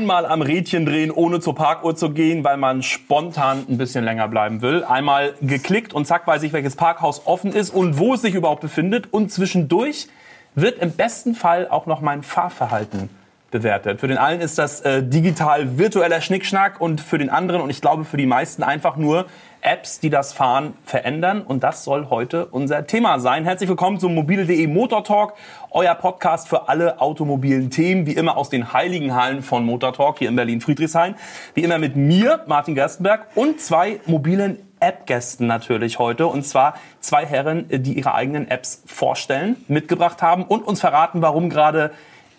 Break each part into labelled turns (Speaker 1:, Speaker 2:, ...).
Speaker 1: einmal am Rädchen drehen, ohne zur Parkuhr zu gehen, weil man spontan ein bisschen länger bleiben will. Einmal geklickt und zack weiß ich, welches Parkhaus offen ist und wo es sich überhaupt befindet. Und zwischendurch wird im besten Fall auch noch mein Fahrverhalten bewertet. Für den einen ist das äh, digital virtueller Schnickschnack und für den anderen und ich glaube für die meisten einfach nur Apps, die das Fahren verändern. Und das soll heute unser Thema sein. Herzlich willkommen zum mobile.de Motor Talk, euer Podcast für alle automobilen Themen, wie immer aus den heiligen Hallen von Motor Talk hier in Berlin-Friedrichshain. Wie immer mit mir, Martin Gerstenberg, und zwei mobilen App-Gästen natürlich heute. Und zwar zwei Herren, die ihre eigenen Apps vorstellen, mitgebracht haben und uns verraten, warum gerade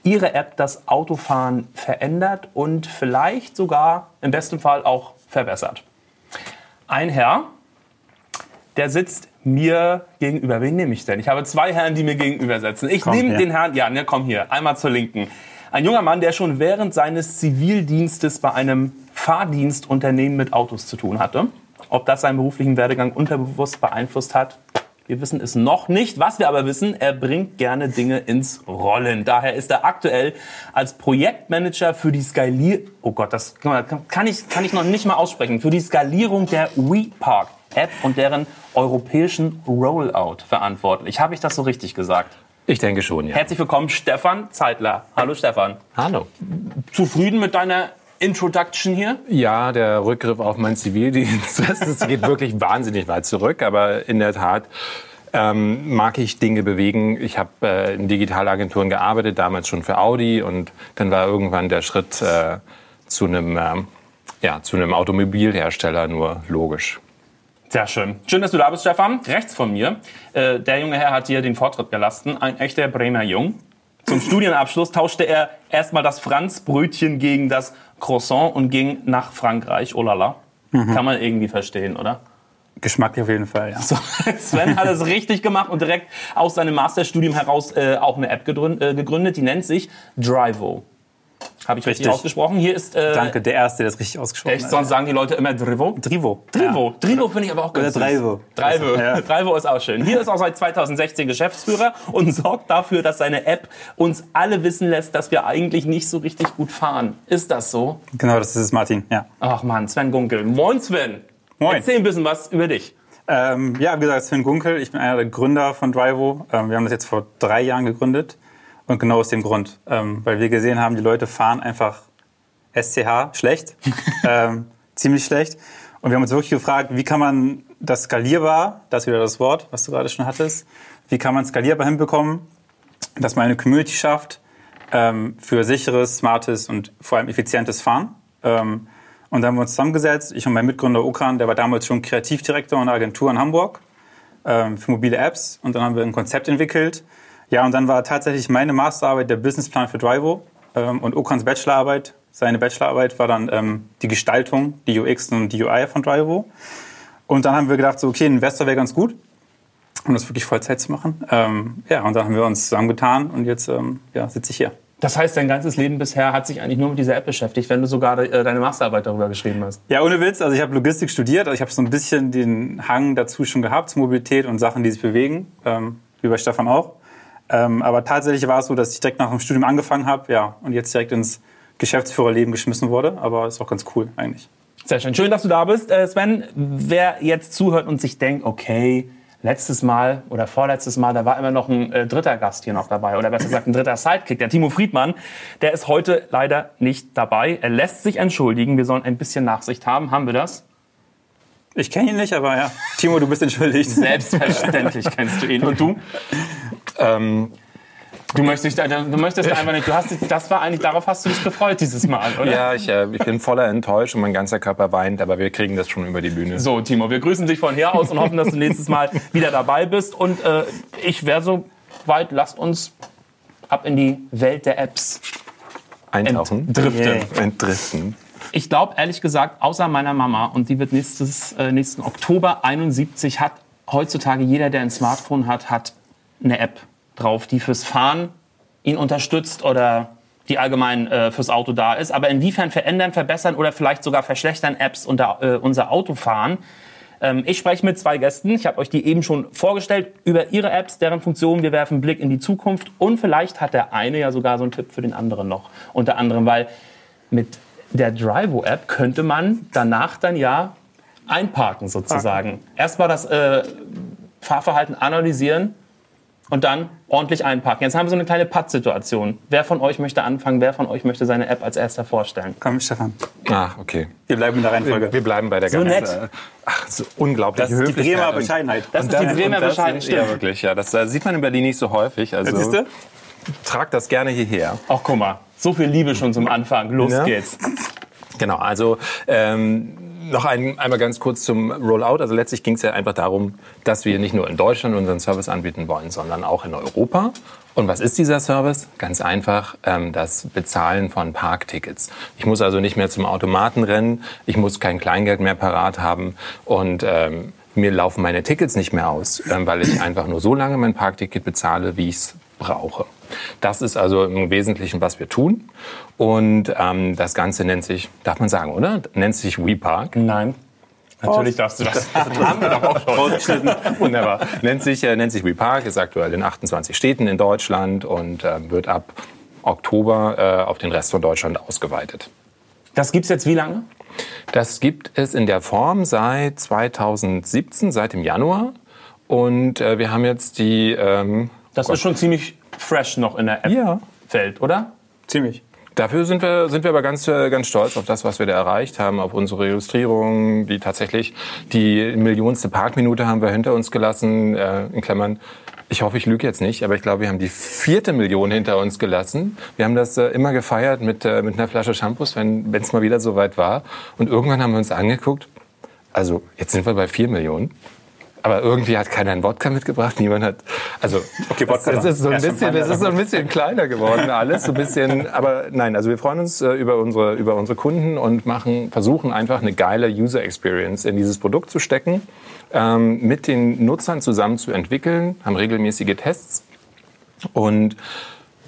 Speaker 1: ihre App das Autofahren verändert und vielleicht sogar im besten Fall auch verbessert. Ein Herr, der sitzt mir gegenüber. Wen nehme ich denn? Ich habe zwei Herren, die mir gegenüber sitzen. Ich komm, nehme ja. den Herrn, ja, ne, komm hier, einmal zur Linken. Ein junger Mann, der schon während seines Zivildienstes bei einem Fahrdienstunternehmen mit Autos zu tun hatte. Ob das seinen beruflichen Werdegang unterbewusst beeinflusst hat, wir wissen es noch nicht. Was wir aber wissen, er bringt gerne Dinge ins Rollen. Daher ist er aktuell als Projektmanager für die Skalierung, oh Gott, das kann ich, kann ich noch nicht mal aussprechen, für die Skalierung der WePark App und deren europäischen Rollout verantwortlich. Habe ich das so richtig gesagt?
Speaker 2: Ich denke schon, ja.
Speaker 1: Herzlich willkommen, Stefan Zeitler. Hallo, Stefan.
Speaker 2: Hallo.
Speaker 1: Zufrieden mit deiner Introduction hier?
Speaker 2: Ja, der Rückgriff auf meinen Zivildienst, das geht wirklich wahnsinnig weit zurück, aber in der Tat ähm, mag ich Dinge bewegen. Ich habe äh, in Digitalagenturen gearbeitet, damals schon für Audi und dann war irgendwann der Schritt äh, zu einem äh, ja, zu einem Automobilhersteller nur logisch.
Speaker 1: Sehr schön. Schön, dass du da bist, Stefan. Rechts von mir. Äh, der junge Herr hat hier den Vortritt gelassen. Ein echter Bremer Jung. Zum Studienabschluss tauschte er erstmal das Franzbrötchen gegen das Croissant und ging nach Frankreich. Oh la la. Mhm. Kann man irgendwie verstehen, oder?
Speaker 2: Geschmacklich auf jeden Fall, ja. So,
Speaker 1: Sven hat es richtig gemacht und direkt aus seinem Masterstudium heraus äh, auch eine App äh, gegründet, die nennt sich Drivo. Habe ich richtig, richtig ausgesprochen?
Speaker 2: Hier ist. Äh, Danke, der Erste, der das richtig ausgesprochen
Speaker 1: echt, hat. Sonst sagen die Leute immer Drivo.
Speaker 2: Drivo.
Speaker 1: Drivo. Ja. Drivo finde ich aber auch ganz
Speaker 2: Oder Drivo.
Speaker 1: Drivo. Ja. Drivo ist auch schön. Hier ist auch seit 2016 Geschäftsführer und sorgt dafür, dass seine App uns alle wissen lässt, dass wir eigentlich nicht so richtig gut fahren. Ist das so?
Speaker 2: Genau, das ist es, Martin. Ja.
Speaker 1: Ach man, Sven Gunkel. Moin, Sven. Moin. Erzähl ein bisschen was über dich.
Speaker 2: Ähm, ja, wie gesagt, Sven Gunkel. Ich bin einer der Gründer von Drivo. Ähm, wir haben das jetzt vor drei Jahren gegründet. Und genau aus dem Grund. Ähm, weil wir gesehen haben, die Leute fahren einfach SCH schlecht, ähm, ziemlich schlecht. Und wir haben uns wirklich gefragt, wie kann man das skalierbar, das ist wieder das Wort, was du gerade schon hattest, wie kann man skalierbar hinbekommen, dass man eine Community schafft ähm, für sicheres, smartes und vor allem effizientes Fahren. Ähm, und dann haben wir uns zusammengesetzt, ich und mein Mitgründer Okan, der war damals schon Kreativdirektor einer Agentur in Hamburg ähm, für mobile Apps. Und dann haben wir ein Konzept entwickelt. Ja, und dann war tatsächlich meine Masterarbeit der Businessplan für Drivo ähm, und Okans Bachelorarbeit seine Bachelorarbeit war dann ähm, die Gestaltung, die UX und die UI von Drivo. Und dann haben wir gedacht, so, okay, ein Investor wäre ganz gut, um das wirklich Vollzeit zu machen. Ähm, ja, und dann haben wir uns zusammengetan und jetzt ähm, ja, sitze ich hier.
Speaker 1: Das heißt, dein ganzes Leben bisher hat sich eigentlich nur mit dieser App beschäftigt, wenn du sogar äh, deine Masterarbeit darüber geschrieben hast.
Speaker 2: Ja, ohne Witz. Also ich habe Logistik studiert. Also ich habe so ein bisschen den Hang dazu schon gehabt, Mobilität und Sachen, die sich bewegen, ähm, wie bei Stefan auch. Ähm, aber tatsächlich war es so, dass ich direkt nach dem Studium angefangen habe, ja, und jetzt direkt ins Geschäftsführerleben geschmissen wurde. Aber ist auch ganz cool eigentlich.
Speaker 1: Sehr schön. Schön, dass du da bist, äh, Sven. Wer jetzt zuhört und sich denkt, okay, letztes Mal oder vorletztes Mal, da war immer noch ein äh, dritter Gast hier noch dabei oder besser gesagt ein dritter Sidekick, der Timo Friedmann. Der ist heute leider nicht dabei. Er lässt sich entschuldigen. Wir sollen ein bisschen Nachsicht haben. Haben wir das?
Speaker 2: Ich kenne ihn nicht, aber ja. Timo, du bist entschuldigt.
Speaker 1: Selbstverständlich kennst du ihn. Und du? Ähm, Du möchtest, du möchtest einfach nicht. Du hast, das war eigentlich, darauf hast du dich gefreut dieses Mal, oder?
Speaker 2: Ja, ich, äh, ich bin voller enttäuscht und mein ganzer Körper weint, aber wir kriegen das schon über die Bühne.
Speaker 1: So, Timo, wir grüßen dich von hier aus und hoffen, dass du nächstes Mal wieder dabei bist. Und äh, ich wäre so weit, lasst uns ab in die Welt der Apps
Speaker 2: eintauchen.
Speaker 1: Entdriften.
Speaker 2: Yeah. Entdriften.
Speaker 1: Ich glaube, ehrlich gesagt, außer meiner Mama, und die wird nächstes, äh, nächsten Oktober 71, hat heutzutage jeder, der ein Smartphone hat, hat eine App drauf, die fürs Fahren ihn unterstützt oder die allgemein äh, fürs Auto da ist. Aber inwiefern verändern, verbessern oder vielleicht sogar verschlechtern Apps unter, äh, unser Autofahren? Ähm, ich spreche mit zwei Gästen. Ich habe euch die eben schon vorgestellt über ihre Apps, deren Funktionen. Wir werfen einen Blick in die Zukunft und vielleicht hat der eine ja sogar so einen Tipp für den anderen noch. Unter anderem, weil mit der Drivo-App könnte man danach dann ja einparken sozusagen. Erstmal das äh, Fahrverhalten analysieren und dann ordentlich einparken. Jetzt haben wir so eine kleine Pattsituation. Wer von euch möchte anfangen? Wer von euch möchte seine App als erster vorstellen?
Speaker 2: Komm, Stefan.
Speaker 3: Ach, okay.
Speaker 2: Wir bleiben in der Reihenfolge.
Speaker 3: Wir bleiben bei der
Speaker 1: So
Speaker 3: ganzen,
Speaker 1: nett.
Speaker 3: Ach, so unglaublich
Speaker 2: Das ist die Bremer Bescheidenheit.
Speaker 1: Das ist die Bremer
Speaker 3: das-
Speaker 1: Bescheidenheit,
Speaker 3: Ja, wirklich. Ja, das äh, sieht man in Berlin nicht so häufig. Also
Speaker 2: Siehst du?
Speaker 3: trag das gerne hierher.
Speaker 1: Ach, guck mal. So viel Liebe schon zum Anfang. Los
Speaker 3: Ja.
Speaker 1: geht's.
Speaker 3: Genau, also ähm, noch ein, einmal ganz kurz zum Rollout. Also letztlich ging es ja einfach darum, dass wir nicht nur in Deutschland unseren Service anbieten wollen, sondern auch in Europa. Und was ist dieser Service? Ganz einfach, ähm, das Bezahlen von Parktickets. Ich muss also nicht mehr zum Automaten rennen, ich muss kein Kleingeld mehr parat haben und ähm, mir laufen meine Tickets nicht mehr aus, ähm, weil ich einfach nur so lange mein Parkticket bezahle, wie ich es brauche. Das ist also im Wesentlichen, was wir tun. Und ähm, das Ganze nennt sich, darf man sagen, oder? Nennt sich WePark.
Speaker 1: Nein. Natürlich darfst du das. haben wir doch auch schon.
Speaker 2: Ausgeschnitten.
Speaker 3: Wunderbar. nennt sich, äh, nennt sich WePark, ist aktuell in 28 Städten in Deutschland und äh, wird ab Oktober äh, auf den Rest von Deutschland ausgeweitet.
Speaker 1: Das gibt's jetzt wie lange?
Speaker 3: Das gibt es in der Form seit 2017, seit dem Januar. Und äh, wir haben jetzt die. Ähm,
Speaker 1: Das ist schon ziemlich fresh noch in der
Speaker 3: Ja.
Speaker 1: App-Welt, oder?
Speaker 2: Ziemlich.
Speaker 3: Dafür sind wir, sind wir aber ganz, äh, ganz stolz auf das, was wir da erreicht haben, auf unsere Illustrierung, die tatsächlich die millionste Parkminute haben wir hinter uns gelassen, äh, in Klammern. Ich hoffe, ich lüge jetzt nicht, aber ich glaube, wir haben die vierte Million hinter uns gelassen. Wir haben das äh, immer gefeiert mit, äh, mit einer Flasche Shampoos, wenn es mal wieder soweit war. Und irgendwann haben wir uns angeguckt, also jetzt sind wir bei vier Millionen. Aber irgendwie hat keiner einen Wodka mitgebracht. Niemand hat. Also
Speaker 2: Okay, Wodka
Speaker 3: das, das ist so ein bisschen, das ist so ein bisschen kleiner geworden alles, so ein bisschen. Aber nein, also wir freuen uns äh, über unsere über unsere Kunden und machen versuchen einfach eine geile User Experience in dieses Produkt zu stecken, ähm, mit den Nutzern zusammen zu entwickeln, haben regelmäßige Tests und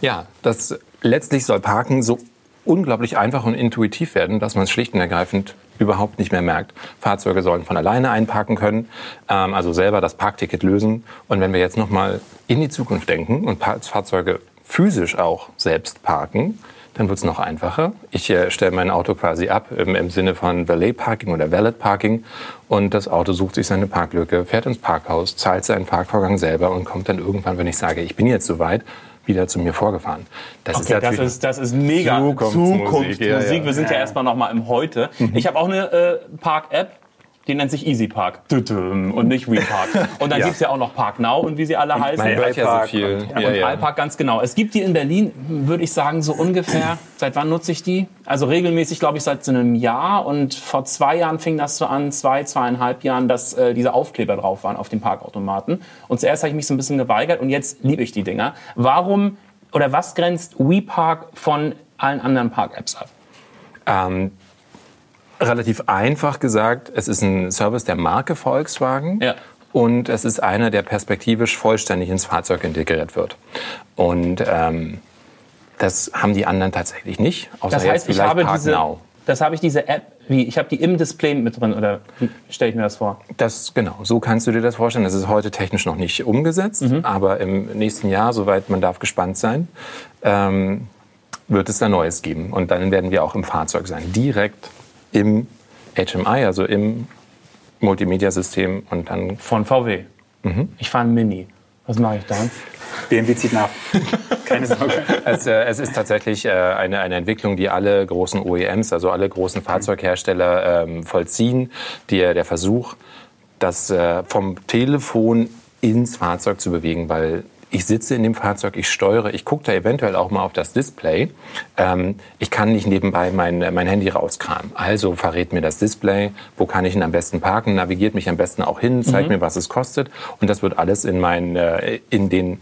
Speaker 3: ja, das letztlich soll Parken so unglaublich einfach und intuitiv werden, dass man es schlicht und ergreifend überhaupt nicht mehr merkt. Fahrzeuge sollen von alleine einparken können, ähm, also selber das Parkticket lösen. Und wenn wir jetzt noch mal in die Zukunft denken und Fahrzeuge physisch auch selbst parken, dann wird es noch einfacher. Ich äh, stelle mein Auto quasi ab im, im Sinne von Valet Parking oder Valet Parking und das Auto sucht sich seine Parklücke, fährt ins Parkhaus, zahlt seinen Parkvorgang selber und kommt dann irgendwann, wenn ich sage, ich bin jetzt soweit, wieder zu mir vorgefahren. Das
Speaker 1: Okay, das
Speaker 3: natürlich-
Speaker 1: ist, das ist mega
Speaker 3: Zukunftsmusik,
Speaker 1: Zukunftsmusik.
Speaker 3: ja, ja.
Speaker 1: Wir sind ja, erstmal noch mal im Heute. Ich habe auch eine äh, Park-App, die nennt sich Easy Park. Und nicht WePark. Und dann
Speaker 3: Ja.
Speaker 1: gibt's ja auch noch Park Now und wie sie alle heißen.
Speaker 3: Man hört ja so viel.
Speaker 2: und-
Speaker 3: Ja,
Speaker 1: und
Speaker 3: ja.
Speaker 1: Alpark ganz genau. Es gibt die in Berlin, würde ich sagen, so ungefähr. Seit wann nutze ich die? Also regelmäßig, glaube ich, seit so einem Jahr. Und vor zwei Jahren fing das so an, zwei, zweieinhalb Jahren, dass äh, diese Aufkleber drauf waren auf den Parkautomaten. Und zuerst habe ich mich so ein bisschen geweigert und jetzt liebe ich die Dinger. Warum oder was grenzt WePark von allen anderen Park-Apps ab?
Speaker 3: Ähm, relativ einfach gesagt, es ist ein Service der Marke Volkswagen.
Speaker 1: Ja.
Speaker 3: Und es ist einer, der perspektivisch vollständig ins Fahrzeug integriert wird. Und ähm, das haben die anderen tatsächlich nicht. Außer
Speaker 1: Das
Speaker 3: jetzt
Speaker 1: heißt, ich
Speaker 3: vielleicht
Speaker 1: habe
Speaker 3: Park
Speaker 1: diese, das habe ich diese App, wie ich habe die im Display mit drin oder wie stelle ich mir das vor?
Speaker 3: Das, genau, so kannst du dir das vorstellen. Das ist heute technisch noch nicht umgesetzt,
Speaker 1: Mhm.
Speaker 3: aber im nächsten Jahr, soweit man darf gespannt sein, ähm, wird es da Neues geben. Und dann werden wir auch im Fahrzeug sein, direkt im HMI, also im Multimedia-System und dann
Speaker 1: Von VW.
Speaker 3: Mhm.
Speaker 1: Ich fahre ein Mini. Was mache ich dann?
Speaker 2: BMW zieht nach. Keine Sorge.
Speaker 3: Es, äh, es ist tatsächlich äh, eine, eine Entwicklung, die alle großen OEMs, also alle großen Fahrzeughersteller ähm, vollziehen. Die, der Versuch, das äh, vom Telefon ins Fahrzeug zu bewegen, weil ich sitze in dem Fahrzeug, ich steuere, ich gucke da eventuell auch mal auf das Display. Ähm, ich kann nicht nebenbei mein, mein Handy rauskramen. Also verrät mir das Display, wo kann ich ihn am besten parken, navigiert mich am besten auch hin, zeigt mir, was es kostet. Und das wird alles in, mein, äh, in den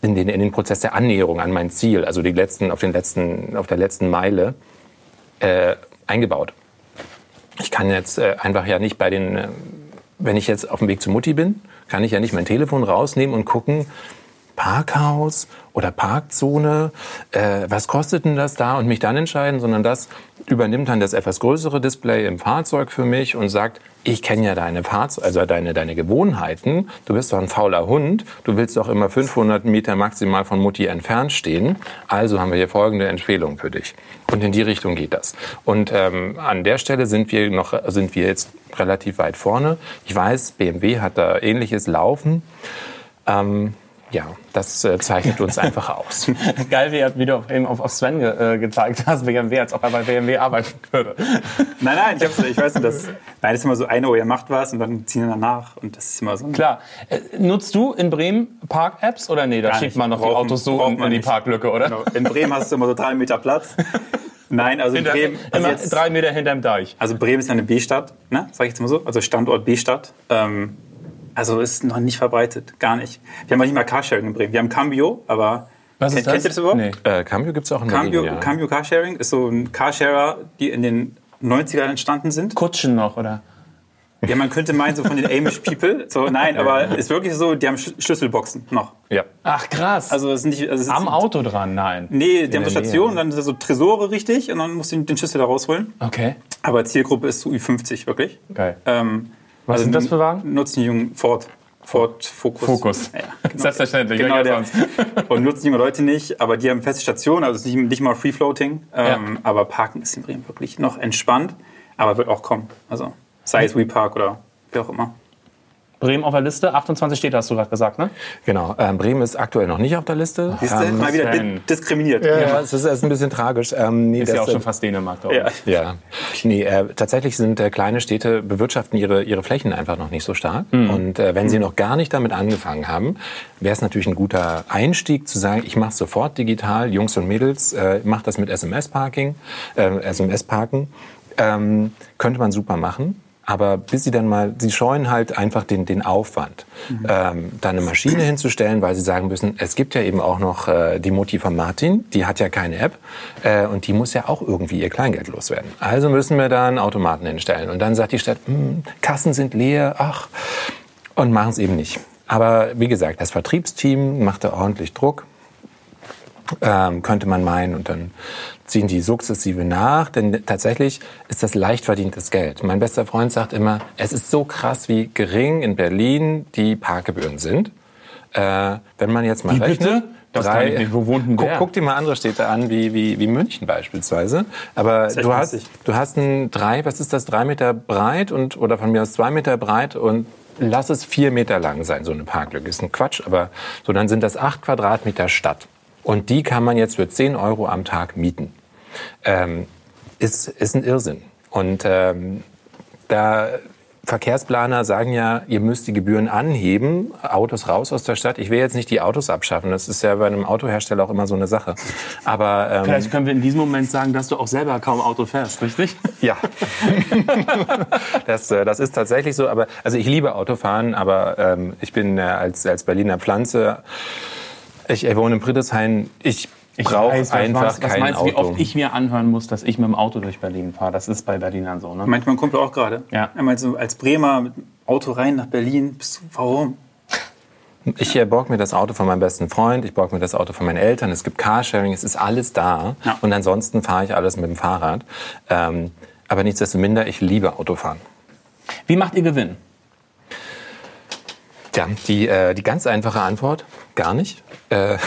Speaker 3: in den, in den Prozess der Annäherung an mein Ziel, also die letzten, auf, den letzten, auf der letzten Meile, äh, eingebaut. Ich kann jetzt äh, einfach ja nicht bei den, äh, wenn ich jetzt auf dem Weg zu Mutti bin, kann ich ja nicht mein Telefon rausnehmen und gucken, Parkhaus oder Parkzone, äh, was kostet denn das da und mich dann entscheiden, sondern das übernimmt dann das etwas größere Display im Fahrzeug für mich und sagt, ich kenne ja deine Fahrzeug, also deine, deine Gewohnheiten. Du bist doch ein fauler Hund. Du willst doch immer 500 Meter maximal von Mutti entfernt stehen. Also haben wir hier folgende Empfehlung für dich. Und in die Richtung geht das. Und ähm, an der Stelle sind wir noch, sind wir jetzt relativ weit vorne. Ich weiß, BMW hat da ähnliches laufen. Ähm, ja, das äh, zeichnet uns einfach aus.
Speaker 1: Geil, wie, du eben auf, auf Sven ge, äh, gezeigt hast, BMW, als ob er bei BMW arbeiten würde.
Speaker 2: Nein, nein, ich, hab's, ich weiß nicht, das, nein, das ist immer so, eine, oh, ihr macht was und dann ziehen wir danach und das ist immer so.
Speaker 1: Klar. Äh, nutzt du in Bremen Park-Apps oder nee, da schickt man noch brauchen, die Autos so in, in die Parklücke, oder? Genau.
Speaker 2: In Bremen hast du immer so drei Meter Platz. Nein, also Hinter, Bremen.
Speaker 1: Also immer jetzt, drei Meter hinterm Deich.
Speaker 2: Also Bremen ist ja eine B-Stadt, ne? sag ich jetzt mal so. Also Standort B-Stadt. Ähm, also ist noch nicht verbreitet, gar nicht. Wir haben auch nicht mal Carsharing in Bremen. Wir haben Cambio, aber
Speaker 1: was ist
Speaker 2: kennt, das? kennt ihr das überhaupt?
Speaker 3: Nee. Äh, Cambio gibt es auch in
Speaker 2: Cambio,
Speaker 3: Berlin, ja.
Speaker 2: Cambio Carsharing ist so ein Carsharer, die in den 90ern entstanden sind.
Speaker 1: Kutschen noch, oder?
Speaker 2: Ja, man könnte meinen, so von den Amish People. So, nein, aber ist wirklich so, die haben Schlüsselboxen noch.
Speaker 1: Ja. Ach, krass.
Speaker 2: Also, es ist nicht, also es
Speaker 1: Am
Speaker 2: ist,
Speaker 1: Auto dran, nein.
Speaker 2: Nee, die haben so Stationen, dann sind so Tresore richtig und dann musst du den Schlüssel da rausholen.
Speaker 1: Okay.
Speaker 2: Aber Zielgruppe ist so Ü50, wirklich.
Speaker 1: Geil.
Speaker 2: Ähm,
Speaker 1: Was also sind das für Wagen?
Speaker 2: Nutzen die jungen Ford. Ford Focus.
Speaker 1: Focus.
Speaker 2: Ja, genau.
Speaker 1: Selbstverständlich.
Speaker 2: Genau der. Und nutzen junge Leute nicht, aber die haben feste Stationen, also nicht, nicht mal Free Floating. Ähm, ja. Aber Parken ist in Bremen wirklich noch entspannt, aber wird auch kommen. Also sei es WePark oder wie auch immer.
Speaker 1: Bremen auf der Liste, 28 steht, hast du gerade gesagt, ne?
Speaker 3: Genau, ähm, Bremen ist aktuell noch nicht auf der Liste.
Speaker 2: Du, ähm, mal wieder di diskriminiert.
Speaker 3: Ja, ja. es ist, ist, ein bisschen tragisch.
Speaker 1: Ähm, nee, ist ja auch schon fast Dänemark,
Speaker 3: glaube ich. Ja. ja. Nee, äh, tatsächlich sind äh, kleine Städte, bewirtschaften ihre, ihre Flächen einfach noch nicht so stark. Mhm. Und äh, wenn mhm. sie noch gar nicht damit angefangen haben, wäre es natürlich ein guter Einstieg zu sagen, ich mache sofort digital, Jungs und Mädels, äh, mache das mit SMS-Parking, äh, SMS-Parken. Ähm, könnte man super machen. Aber bis sie dann mal, sie scheuen halt einfach den, den Aufwand, mhm. ähm, da eine Maschine hinzustellen, weil sie sagen müssen, es gibt ja eben auch noch äh, die Mutti von Martin, die hat ja keine App äh, und die muss ja auch irgendwie ihr Kleingeld loswerden. Also müssen wir da einen Automaten hinstellen. Und dann sagt die Stadt, hm, Kassen sind leer, ach, und machen es eben nicht. Aber wie gesagt, das Vertriebsteam macht da ordentlich Druck. Ähm, könnte man meinen. Und dann ziehen die sukzessive nach, denn tatsächlich ist das leicht verdientes Geld. Mein bester Freund sagt immer, es ist so krass, wie gering in Berlin die Parkgebühren sind. Äh, wenn man jetzt mal
Speaker 1: wie
Speaker 3: rechnet.
Speaker 1: Bitte? Das drei, nicht. Wo wohnt denn
Speaker 3: guck, guck dir mal andere Städte an, wie, wie, wie München beispielsweise. Aber du hast, du hast ein drei, was ist das, drei Meter breit und, oder von mir aus zwei Meter breit und lass es vier Meter lang sein, so eine Parklücke. Ist ein Quatsch, aber so, dann sind das acht Quadratmeter Stadt. Und die kann man jetzt für 10 Euro am Tag mieten ähm, ist, ist ein Irrsinn. Und ähm, da Verkehrsplaner sagen ja, ihr müsst die Gebühren anheben, Autos raus aus der Stadt. Ich will jetzt nicht die Autos abschaffen. Das ist ja bei einem Autohersteller auch immer so eine Sache. Aber
Speaker 1: ähm, vielleicht können wir in diesem Moment sagen, dass du auch selber kaum Auto fährst, richtig?
Speaker 3: Ja, das, äh, das ist tatsächlich so. Aber also ich liebe Autofahren, aber ähm, ich bin äh, als als Berliner Pflanze. Ich, ich wohne in Friedrichshain. Ich ich brauche einfach was, was kein meinst, Auto.
Speaker 1: Wie oft ich mir anhören muss, dass ich mit dem Auto durch Berlin fahre. Das ist bei Berlinern so. Ne?
Speaker 2: Meint mein Kumpel auch gerade.
Speaker 1: Ja.
Speaker 2: Meint so, als Bremer mit dem Auto rein nach Berlin. Bist du, warum?
Speaker 3: Ich äh, borg mir das Auto von meinem besten Freund, ich borg mir das Auto von meinen Eltern, es gibt Carsharing, es ist alles da. Ja. Und ansonsten fahre ich alles mit dem Fahrrad. Ähm, aber nichtsdestominder, ich liebe Autofahren.
Speaker 1: Wie macht ihr Gewinn?
Speaker 3: Tja, die, äh, die ganz einfache Antwort, gar nicht. Äh,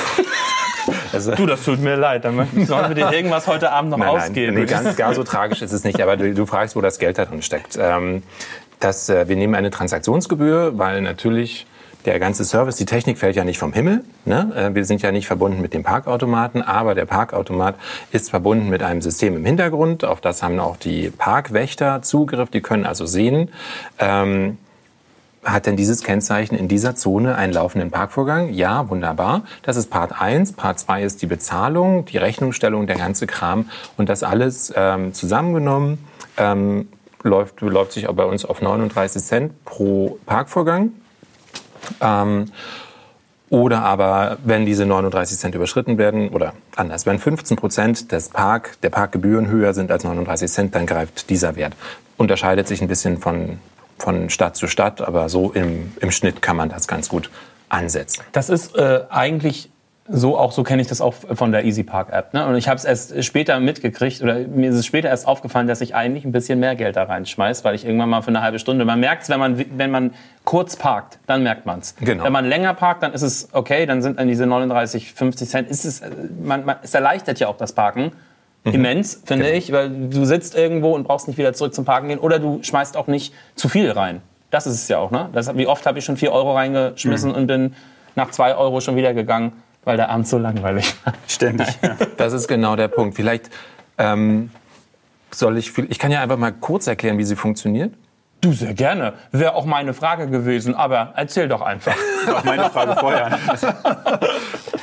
Speaker 1: Also, du, das tut mir leid. Dann sollen wir dir irgendwas heute Abend noch nein, ausgeben.
Speaker 3: Nein, nee, ganz, gar so tragisch ist es nicht. Aber du, du fragst, wo das Geld da drin steckt. Ähm, das, äh, wir nehmen eine Transaktionsgebühr, weil natürlich der ganze Service, die Technik fällt ja nicht vom Himmel. Ne? Äh, wir sind ja nicht verbunden mit dem Parkautomaten, aber der Parkautomat ist verbunden mit einem System im Hintergrund. Auf das haben auch die Parkwächter Zugriff. Die können also sehen, ähm, hat denn dieses Kennzeichen in dieser Zone einen laufenden Parkvorgang? Ja, wunderbar. Das ist Part 1. Part 2 ist die Bezahlung, die Rechnungsstellung, der ganze Kram. Und das alles ähm, zusammengenommen ähm, läuft, läuft sich auch bei uns auf 39 Cent pro Parkvorgang. Ähm, oder aber, wenn diese 39 Cent überschritten werden, oder anders, wenn 15 Prozent des Park, der Parkgebühren höher sind als 39 Cent, dann greift dieser Wert. Unterscheidet sich ein bisschen von von Stadt zu Stadt, aber so im, im Schnitt kann man das ganz gut ansetzen.
Speaker 1: Das ist äh, eigentlich So auch so kenne ich das auch von der EasyPark App. Ne? Und ich habe es erst später mitgekriegt oder mir ist es später erst aufgefallen, dass ich eigentlich ein bisschen mehr Geld da reinschmeiß, weil ich irgendwann mal für eine halbe Stunde. Man merkt es, wenn man wenn man kurz parkt, dann merkt man es.
Speaker 3: Genau.
Speaker 1: Wenn man länger parkt, dann ist es okay, dann sind dann diese 39, 50 Cent. Ist es, äh, man, man, es erleichtert ja auch das Parken. Immens, finde ich, weil du sitzt irgendwo und brauchst nicht wieder zurück zum Parken gehen oder du schmeißt auch nicht zu viel rein. Das ist es ja auch, ne? Das, wie oft habe ich schon 4 Euro reingeschmissen und bin nach 2 Euro schon wieder gegangen, weil der Abend so langweilig war.
Speaker 2: Ständig. Ja.
Speaker 3: Das ist genau der Punkt. Vielleicht ähm, soll ich, ich kann ja einfach mal kurz erklären, wie sie funktioniert.
Speaker 1: Du, sehr gerne. Wäre auch meine Frage gewesen, aber erzähl doch einfach.
Speaker 2: Auch meine Frage vorher.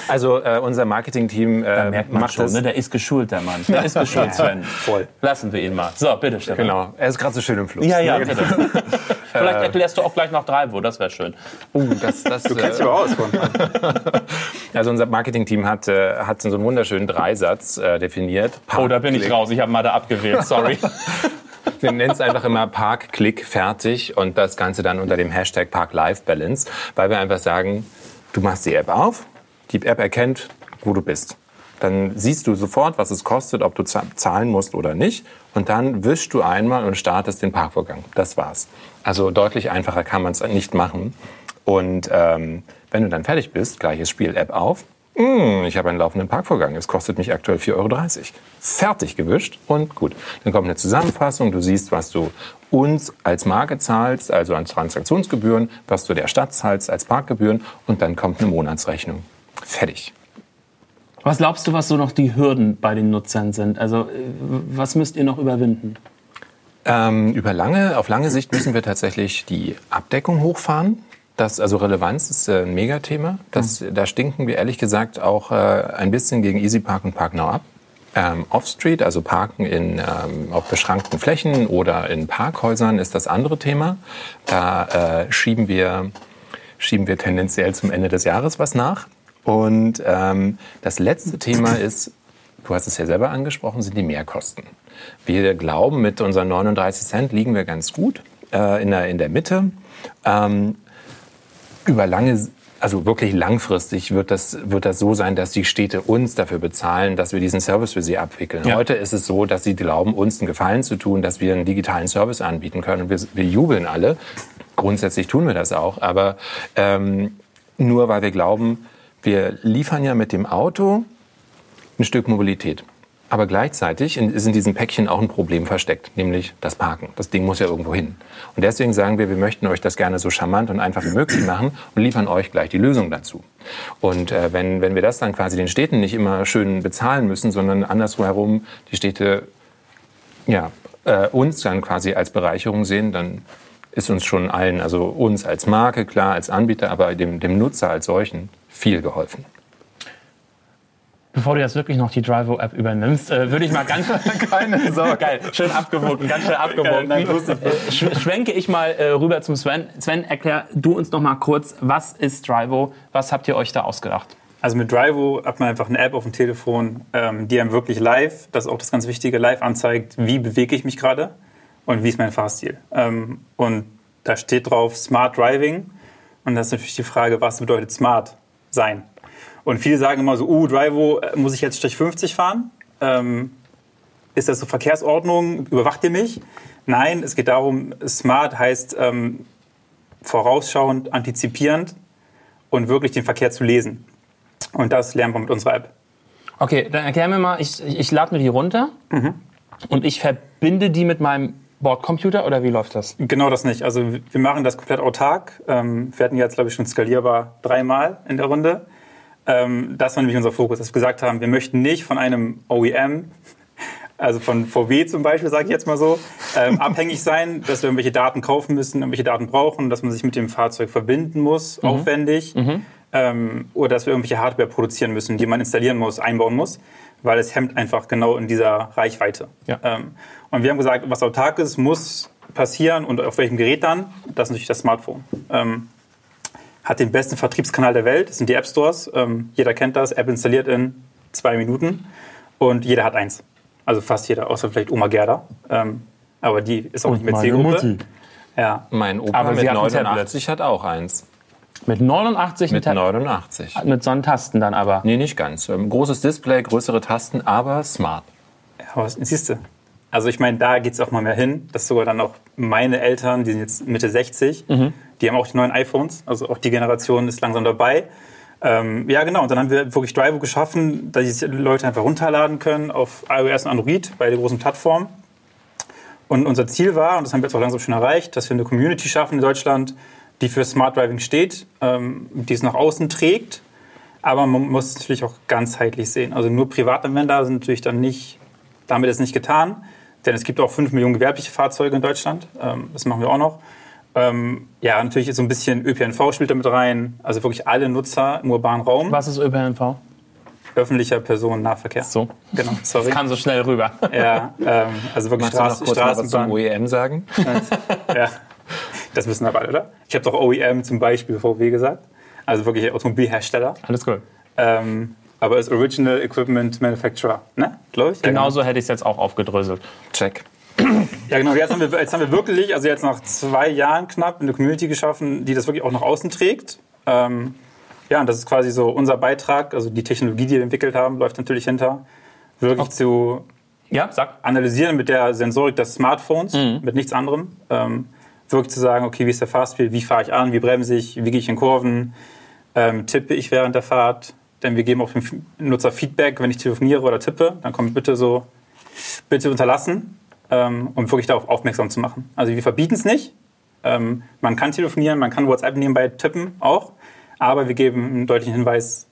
Speaker 2: ne?
Speaker 3: Also äh, unser Marketing-Team äh,
Speaker 1: Merkt man
Speaker 3: macht
Speaker 1: schon,
Speaker 3: das.
Speaker 1: ne? Der ist geschult, der Mann. Der ist geschult, Sven.
Speaker 2: Voll.
Speaker 1: Lassen wir ihn mal. So, bitte, Stefan.
Speaker 3: Genau, er ist gerade so schön im Fluss.
Speaker 1: Ja, ja, bitte. Vielleicht erklärst du auch gleich noch Drivo, das wäre schön.
Speaker 3: Uh, das, das,
Speaker 2: Du kennst dich aber aus.
Speaker 3: Also unser Marketing-Team hat, äh, hat so einen wunderschönen Dreisatz äh, definiert.
Speaker 1: Oh, da bin ich
Speaker 3: Park,
Speaker 1: raus. Ich habe mal da abgewählt, sorry.
Speaker 3: Wir nennen es einfach immer Park, Klick, fertig und das Ganze dann unter dem Hashtag Park Life Balance, weil wir einfach sagen, du machst die App auf, die App erkennt, wo du bist. Dann siehst du sofort, was es kostet, ob du za- zahlen musst oder nicht. Und dann wischst du einmal und startest den Parkvorgang. Das war's. Also deutlich einfacher kann man es nicht machen. Und ähm, wenn du dann fertig bist, gleiches Spiel, App auf. Hm, ich habe einen laufenden Parkvorgang. Es kostet mich aktuell 4,30 Euro. Fertig gewischt und gut. Dann kommt eine Zusammenfassung. Du siehst, was du uns als Marke zahlst, also an Transaktionsgebühren, was du der Stadt zahlst als Parkgebühren und dann kommt eine Monatsrechnung. Fertig.
Speaker 1: Was glaubst du, was so noch die Hürden bei den Nutzern sind? Also, äh, was müsst ihr noch überwinden?
Speaker 3: Ähm, über lange, auf lange Sicht müssen wir tatsächlich die Abdeckung hochfahren. Das, also Relevanz ist äh, ein Megathema. Das, Da stinken wir ehrlich gesagt auch äh, ein bisschen gegen Easy Park und Park Now ab. Ähm, Off-Street, also Parken in, ähm, auf beschrankten Flächen oder in Parkhäusern ist das andere Thema. Da äh, schieben, wir, schieben wir tendenziell zum Ende des Jahres was nach. Und ähm, das letzte Thema ist, du hast es ja selber angesprochen, sind die Mehrkosten. Wir glauben, mit unseren 39 Cent liegen wir ganz gut äh, in, der, in der Mitte. Ähm, über lange, also wirklich langfristig wird das, wird das so sein, dass die Städte uns dafür bezahlen, dass wir diesen Service für sie abwickeln.
Speaker 1: Ja.
Speaker 3: Heute ist es so, dass sie glauben, uns einen Gefallen zu tun, dass wir einen digitalen Service anbieten können. Und wir, wir jubeln alle. Grundsätzlich tun wir das auch. Aber ähm, nur weil wir glauben, wir liefern ja mit dem Auto ein Stück Mobilität. Aber gleichzeitig ist in diesem Päckchen auch ein Problem versteckt, nämlich das Parken. Das Ding muss ja irgendwo hin. Und deswegen sagen wir, wir möchten euch das gerne so charmant und einfach wie möglich machen und liefern euch gleich die Lösung dazu. Und äh, wenn, wenn wir das dann quasi den Städten nicht immer schön bezahlen müssen, sondern andersherum die Städte ja, äh, uns dann quasi als Bereicherung sehen, dann ist uns schon allen, also uns als Marke, klar, als Anbieter, aber dem, dem Nutzer als solchen viel geholfen.
Speaker 1: Bevor du jetzt wirklich noch die Drivo-App übernimmst, äh, würde ich mal ganz keine Sorge, geil, schön abgewogen, ganz schön abgewogen.
Speaker 2: Ich
Speaker 1: äh, sch schwenke ich mal äh, rüber zum Sven. Sven, erklär du uns noch mal kurz, was ist Drivo? Was habt ihr euch da ausgedacht?
Speaker 2: Also mit Drivo hat man einfach eine App auf dem Telefon, ähm, die einem wirklich live, das ist auch das ganz Wichtige, live anzeigt, wie bewege ich mich gerade und wie ist mein Fahrstil. Ähm, und da steht drauf Smart Driving und das ist natürlich die Frage, was bedeutet Smart sein? Und viele sagen immer so, uh, Drivo, äh, muss ich jetzt Strich 50 fahren? Ähm, ist das so Verkehrsordnung? Überwacht ihr mich? Nein, es geht darum, Smart heißt ähm, vorausschauend, antizipierend und wirklich den Verkehr zu lesen. Und das lernen wir mit unserer App.
Speaker 1: Okay, dann erklär mir mal, ich, ich, ich lade mir die runter und ich verbinde die mit meinem Bordcomputer oder wie läuft das?
Speaker 2: Genau das nicht. Also wir machen das komplett autark. Ähm, wir hatten jetzt, glaube ich, schon skalierbar dreimal in der Runde. Ähm, das war nämlich unser Fokus, dass wir gesagt haben, wir möchten nicht von einem OEM, also von VW zum Beispiel, sage ich jetzt mal so, ähm, abhängig sein, dass wir irgendwelche Daten kaufen müssen, irgendwelche Daten brauchen, dass man sich mit dem Fahrzeug verbinden muss, aufwendig. Ähm, oder dass wir irgendwelche Hardware produzieren müssen, die man installieren muss, einbauen muss, weil es hemmt einfach genau in dieser Reichweite.
Speaker 1: Ja.
Speaker 2: Ähm, und wir haben gesagt, was autark ist, muss passieren und auf welchem Gerät dann? Das ist natürlich das Smartphone. Ähm, hat den besten Vertriebskanal der Welt, das sind die App Stores. Ähm, jeder kennt das, App installiert in zwei Minuten und jeder hat eins. Also fast jeder, außer vielleicht Oma Gerda. Ähm, aber die ist auch nicht mehr Zielgruppe. Ja.
Speaker 3: Mein Opa
Speaker 1: Aber
Speaker 3: mit
Speaker 1: sie hat ein
Speaker 3: 89 hat auch eins.
Speaker 1: Mit 89
Speaker 3: Mit
Speaker 1: Ta-
Speaker 3: 89.
Speaker 1: mit so einen Tasten dann aber.
Speaker 3: Nee, nicht ganz. Ähm, großes Display, größere Tasten, aber smart.
Speaker 2: Ja, siehst du. Also ich meine, da geht es auch mal mehr hin, dass sogar dann auch meine Eltern, die sind jetzt Mitte 60, die haben auch die neuen iPhones, also auch die Generation ist langsam dabei. Ähm, ja, genau. Und dann haben wir wirklich Drivo geschaffen, dass die Leute einfach runterladen können auf iOS und Android bei der großen Plattform. Und unser Ziel war, und das haben wir jetzt auch langsam schon erreicht, dass wir eine Community schaffen in Deutschland, die für Smart Driving steht, ähm, die es nach außen trägt. Aber man muss es natürlich auch ganzheitlich sehen. Also nur Privatanwender sind natürlich dann nicht, damit ist nicht getan. Denn es gibt auch 5 Millionen gewerbliche Fahrzeuge in Deutschland. Ähm, das machen wir auch noch. Ähm, ja, natürlich ist so ein bisschen ÖPNV spielt da mit rein. Also wirklich alle Nutzer im urbanen Raum.
Speaker 1: Was ist ÖPNV?
Speaker 2: Öffentlicher Personennahverkehr.
Speaker 1: So.
Speaker 2: Genau, sorry.
Speaker 1: Kann so schnell rüber.
Speaker 2: Ja, ähm, also wirklich
Speaker 3: Magst du noch
Speaker 2: Straßen,
Speaker 3: kurz mal was zum
Speaker 2: Straßenbahn.
Speaker 3: OEM sagen?
Speaker 2: Ja, das wissen aber alle, oder? Ich habe doch OEM zum Beispiel VW gesagt. Also wirklich Automobilhersteller.
Speaker 1: Alles gut.
Speaker 2: Ähm, aber als Original Equipment Manufacturer, ne? Glaube ich. Ja,
Speaker 1: Genauso hätte ich es jetzt auch aufgedröselt.
Speaker 3: Check.
Speaker 2: Ja, genau. Jetzt haben, wir, jetzt haben wir wirklich, also jetzt nach zwei Jahren knapp, eine Community geschaffen, die das wirklich auch nach außen trägt. Ähm, ja, und das ist quasi so unser Beitrag. Also die Technologie, die wir entwickelt haben, läuft natürlich hinter. Wirklich zu
Speaker 1: Ja, sag.
Speaker 2: analysieren mit der Sensorik des Smartphones, mit nichts anderem. Ähm, wirklich zu sagen, okay, wie ist der Fahrstil, wie fahre ich an, wie bremse ich, wie gehe ich in Kurven, ähm, tippe ich während der Fahrt. Denn wir geben auch dem Nutzer Feedback, wenn ich telefoniere oder tippe, dann kommt bitte so, bitte unterlassen, ähm, um wirklich darauf aufmerksam zu machen. Also wir verbieten es nicht. Ähm, man kann telefonieren, man kann WhatsApp nebenbei tippen auch, aber wir geben einen deutlichen Hinweis,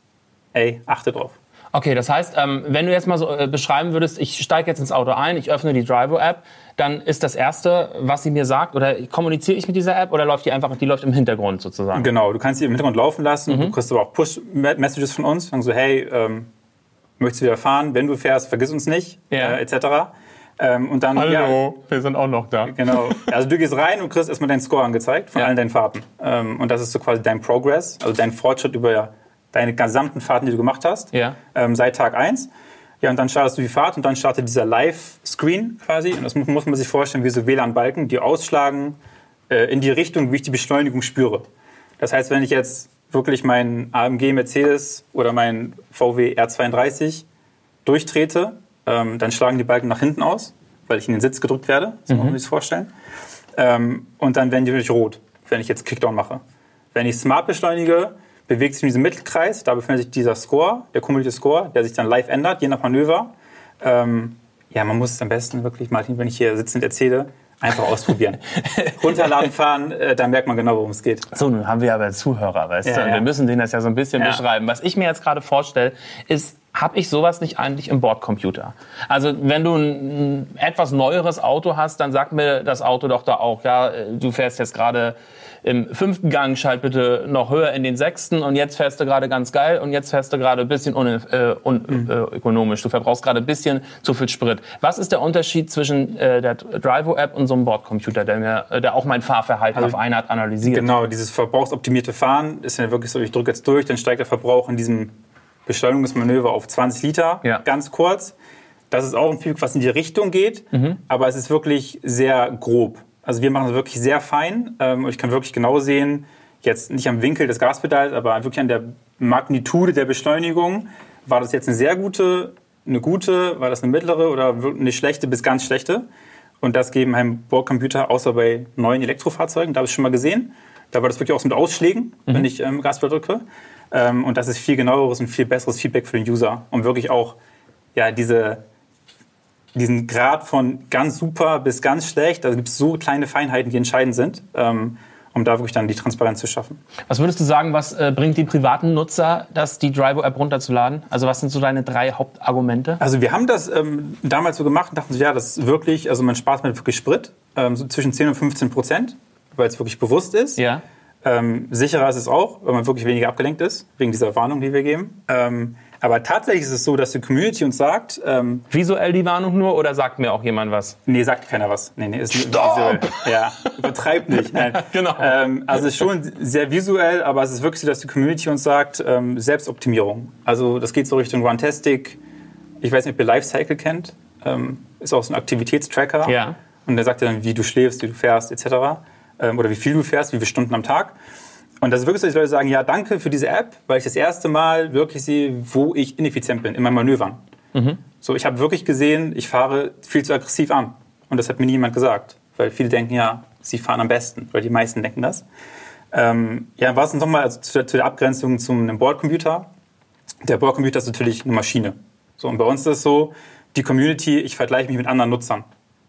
Speaker 2: ey, achte drauf.
Speaker 1: Okay, das heißt, ähm, wenn du jetzt mal so äh, beschreiben würdest, ich steige jetzt ins Auto ein, ich öffne die Drivo-App, dann ist das Erste, was sie mir sagt, oder kommuniziere ich mit dieser App oder läuft die einfach, die läuft im Hintergrund sozusagen?
Speaker 2: Genau, du kannst sie im Hintergrund laufen lassen.
Speaker 1: Mhm.
Speaker 2: Du kriegst aber auch Push-Messages von uns. Sagen so, hey, ähm, möchtest du wieder fahren? Wenn du fährst, vergiss uns nicht,
Speaker 1: Ja.
Speaker 2: äh, etc. Ähm, und dann, ja,
Speaker 1: wir sind auch noch da.
Speaker 2: genau. Also du gehst rein und kriegst erstmal deinen Score angezeigt von
Speaker 1: Ja.
Speaker 2: allen deinen Fahrten. Ähm, und das ist so quasi dein Progress, also dein Fortschritt über deine gesamten Fahrten, die du gemacht hast,
Speaker 1: Ja.
Speaker 2: ähm, seit Tag 1. Ja, und dann startest du die Fahrt und dann startet dieser Live-Screen quasi. Und das muss, man sich vorstellen wie so WLAN-Balken, die ausschlagen äh, in die Richtung, wie ich die Beschleunigung spüre. Das heißt, wenn ich jetzt wirklich meinen AMG Mercedes oder meinen VW R32 durchtrete, ähm, dann schlagen die Balken nach hinten aus, weil ich in den Sitz gedrückt werde. So muss man sich das vorstellen. Ähm, und dann werden die natürlich rot, wenn ich jetzt Kickdown mache. Wenn ich Smart beschleunige, bewegt sich in diesem Mittelkreis, da befindet sich dieser Score, der kumulierte Score, der sich dann live ändert, je nach Manöver. Ähm, ja, man muss es am besten wirklich, Martin, wenn ich hier sitzend erzähle, einfach ausprobieren. Runterladen, fahren, äh, da merkt man genau, worum es geht.
Speaker 1: So, nun haben wir aber Zuhörer, weißt
Speaker 2: Ja,
Speaker 1: du? Und
Speaker 2: ja.
Speaker 1: Wir müssen denen das ja so ein bisschen
Speaker 2: Ja.
Speaker 1: beschreiben. Was ich mir jetzt gerade vorstelle, ist, habe ich sowas nicht eigentlich im Bordcomputer? Also wenn du ein, etwas neueres Auto hast, dann sagt mir das Auto doch da auch, ja, äh, du fährst jetzt gerade im fünften Gang, schalt bitte noch höher in den sechsten und jetzt fährst du gerade ganz geil und jetzt fährst du gerade ein bisschen unökonomisch. Un, äh, ökonomisch. Du verbrauchst gerade ein bisschen zu viel Sprit. Was ist der Unterschied zwischen äh, der Drivo-App und so einem Bordcomputer, der, mir, äh, der auch mein Fahrverhalten auf eine Art analysiert?
Speaker 2: Genau, dieses verbrauchsoptimierte Fahren ist ja wirklich so, ich drücke jetzt durch, dann steigt der Verbrauch in diesem Beschleunigungsmanöver auf 20 Liter,
Speaker 1: Ja.
Speaker 2: ganz kurz. Das ist auch ein Feedback, was in die Richtung geht, aber es ist wirklich sehr grob. Also wir machen es wirklich sehr fein ähm, und ich kann wirklich genau sehen, jetzt nicht am Winkel des Gaspedals, aber wirklich an der Magnitude der Beschleunigung, war das jetzt eine sehr gute, eine gute, war das eine mittlere oder eine schlechte bis ganz schlechte. Und das geben einem Bordcomputer, außer bei neuen Elektrofahrzeugen, da habe ich schon mal gesehen. Da war das wirklich auch so mit Ausschlägen, wenn ich ähm, Gaspedal drücke. Ähm, und das ist viel genaueres und viel besseres Feedback für den User, um wirklich auch ja, diese, diesen Grad von ganz super bis ganz schlecht, da gibt es so kleine Feinheiten, die entscheidend sind, ähm, um da wirklich dann die Transparenz zu schaffen.
Speaker 1: Was würdest du sagen, was äh, bringt die privaten Nutzer, das die Drivo-App runterzuladen? Also was sind so deine drei Hauptargumente?
Speaker 2: Also wir haben das ähm, damals so gemacht und dachten so, ja, das ist wirklich, also man spart mit wirklich Sprit, ähm, so zwischen 10 und 15 Prozent, weil es wirklich bewusst ist.
Speaker 1: Ja.
Speaker 2: Ähm, sicherer ist es auch, weil man wirklich weniger abgelenkt ist, wegen dieser Warnung, die wir geben. Ähm, aber tatsächlich ist es so, dass die Community uns sagt, ähm,
Speaker 1: Visuell die Warnung nur oder sagt mir auch jemand was?
Speaker 2: nee, sagt keiner was. Nee, nee, ist nicht
Speaker 1: Stopp!
Speaker 2: visuell. Ja, übertreibt nicht. Nein.
Speaker 1: Genau.
Speaker 2: Ähm, also es ist schon sehr visuell, aber es ist wirklich so, dass die Community uns sagt, ähm, Selbstoptimierung. Also das geht so Richtung Runtastic. Ich weiß nicht, ob ihr Lifecycle kennt. Ähm, ist auch so ein Aktivitätstracker.
Speaker 1: Ja.
Speaker 2: Und der sagt dir dann, wie du schläfst, wie du fährst, etc. Ähm, oder wie viel du fährst, wie viele Stunden am Tag. Und das ist wirklich so, dass Leute sagen, ja, danke für diese App, weil ich das erste Mal wirklich sehe, wo ich ineffizient bin in meinen Manövern. So, ich habe wirklich gesehen, ich fahre viel zu aggressiv an. Und das hat mir niemand gesagt. Weil viele denken ja, sie fahren am besten. Oder die meisten denken das. Ähm, ja, was nochmal also zu, der, zu der Abgrenzung zum einem Bordcomputer. Der Bordcomputer ist natürlich eine Maschine. So, und bei uns ist es so, die Community, ich vergleiche mich mit anderen Nutzern.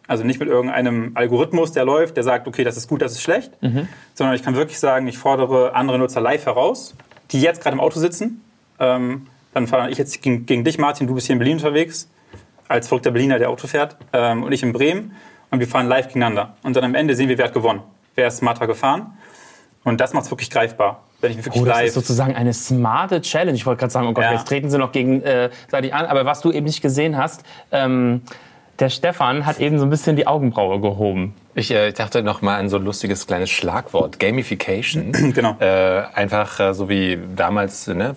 Speaker 2: Also nicht mit irgendeinem Algorithmus, der läuft, der sagt, okay, das ist gut, das ist schlecht, sondern ich kann wirklich sagen, ich fordere andere Nutzer live heraus, die jetzt gerade im Auto sitzen. Ähm, dann fahre ich jetzt gegen, gegen dich, Martin, du bist hier in Berlin unterwegs, als verrückter Berliner, der Auto fährt, ähm, und ich in Bremen. Und wir fahren live gegeneinander. Und dann am Ende sehen wir, wer hat gewonnen. Wer ist smarter gefahren. Und das macht es wirklich greifbar. Wenn ich wirklich
Speaker 1: Oh, das
Speaker 2: live
Speaker 1: ist sozusagen eine smarte Challenge. Ich wollte gerade sagen, oh Gott,
Speaker 2: Ja.
Speaker 1: jetzt treten sie noch gegenseitig an. Aber was du eben nicht gesehen hast, ähm, der Stefan hat eben so ein bisschen die Augenbraue gehoben.
Speaker 3: Ich äh, dachte noch mal an so ein lustiges kleines Schlagwort, Gamification.
Speaker 2: Genau.
Speaker 3: Äh, einfach äh, so wie damals, ne?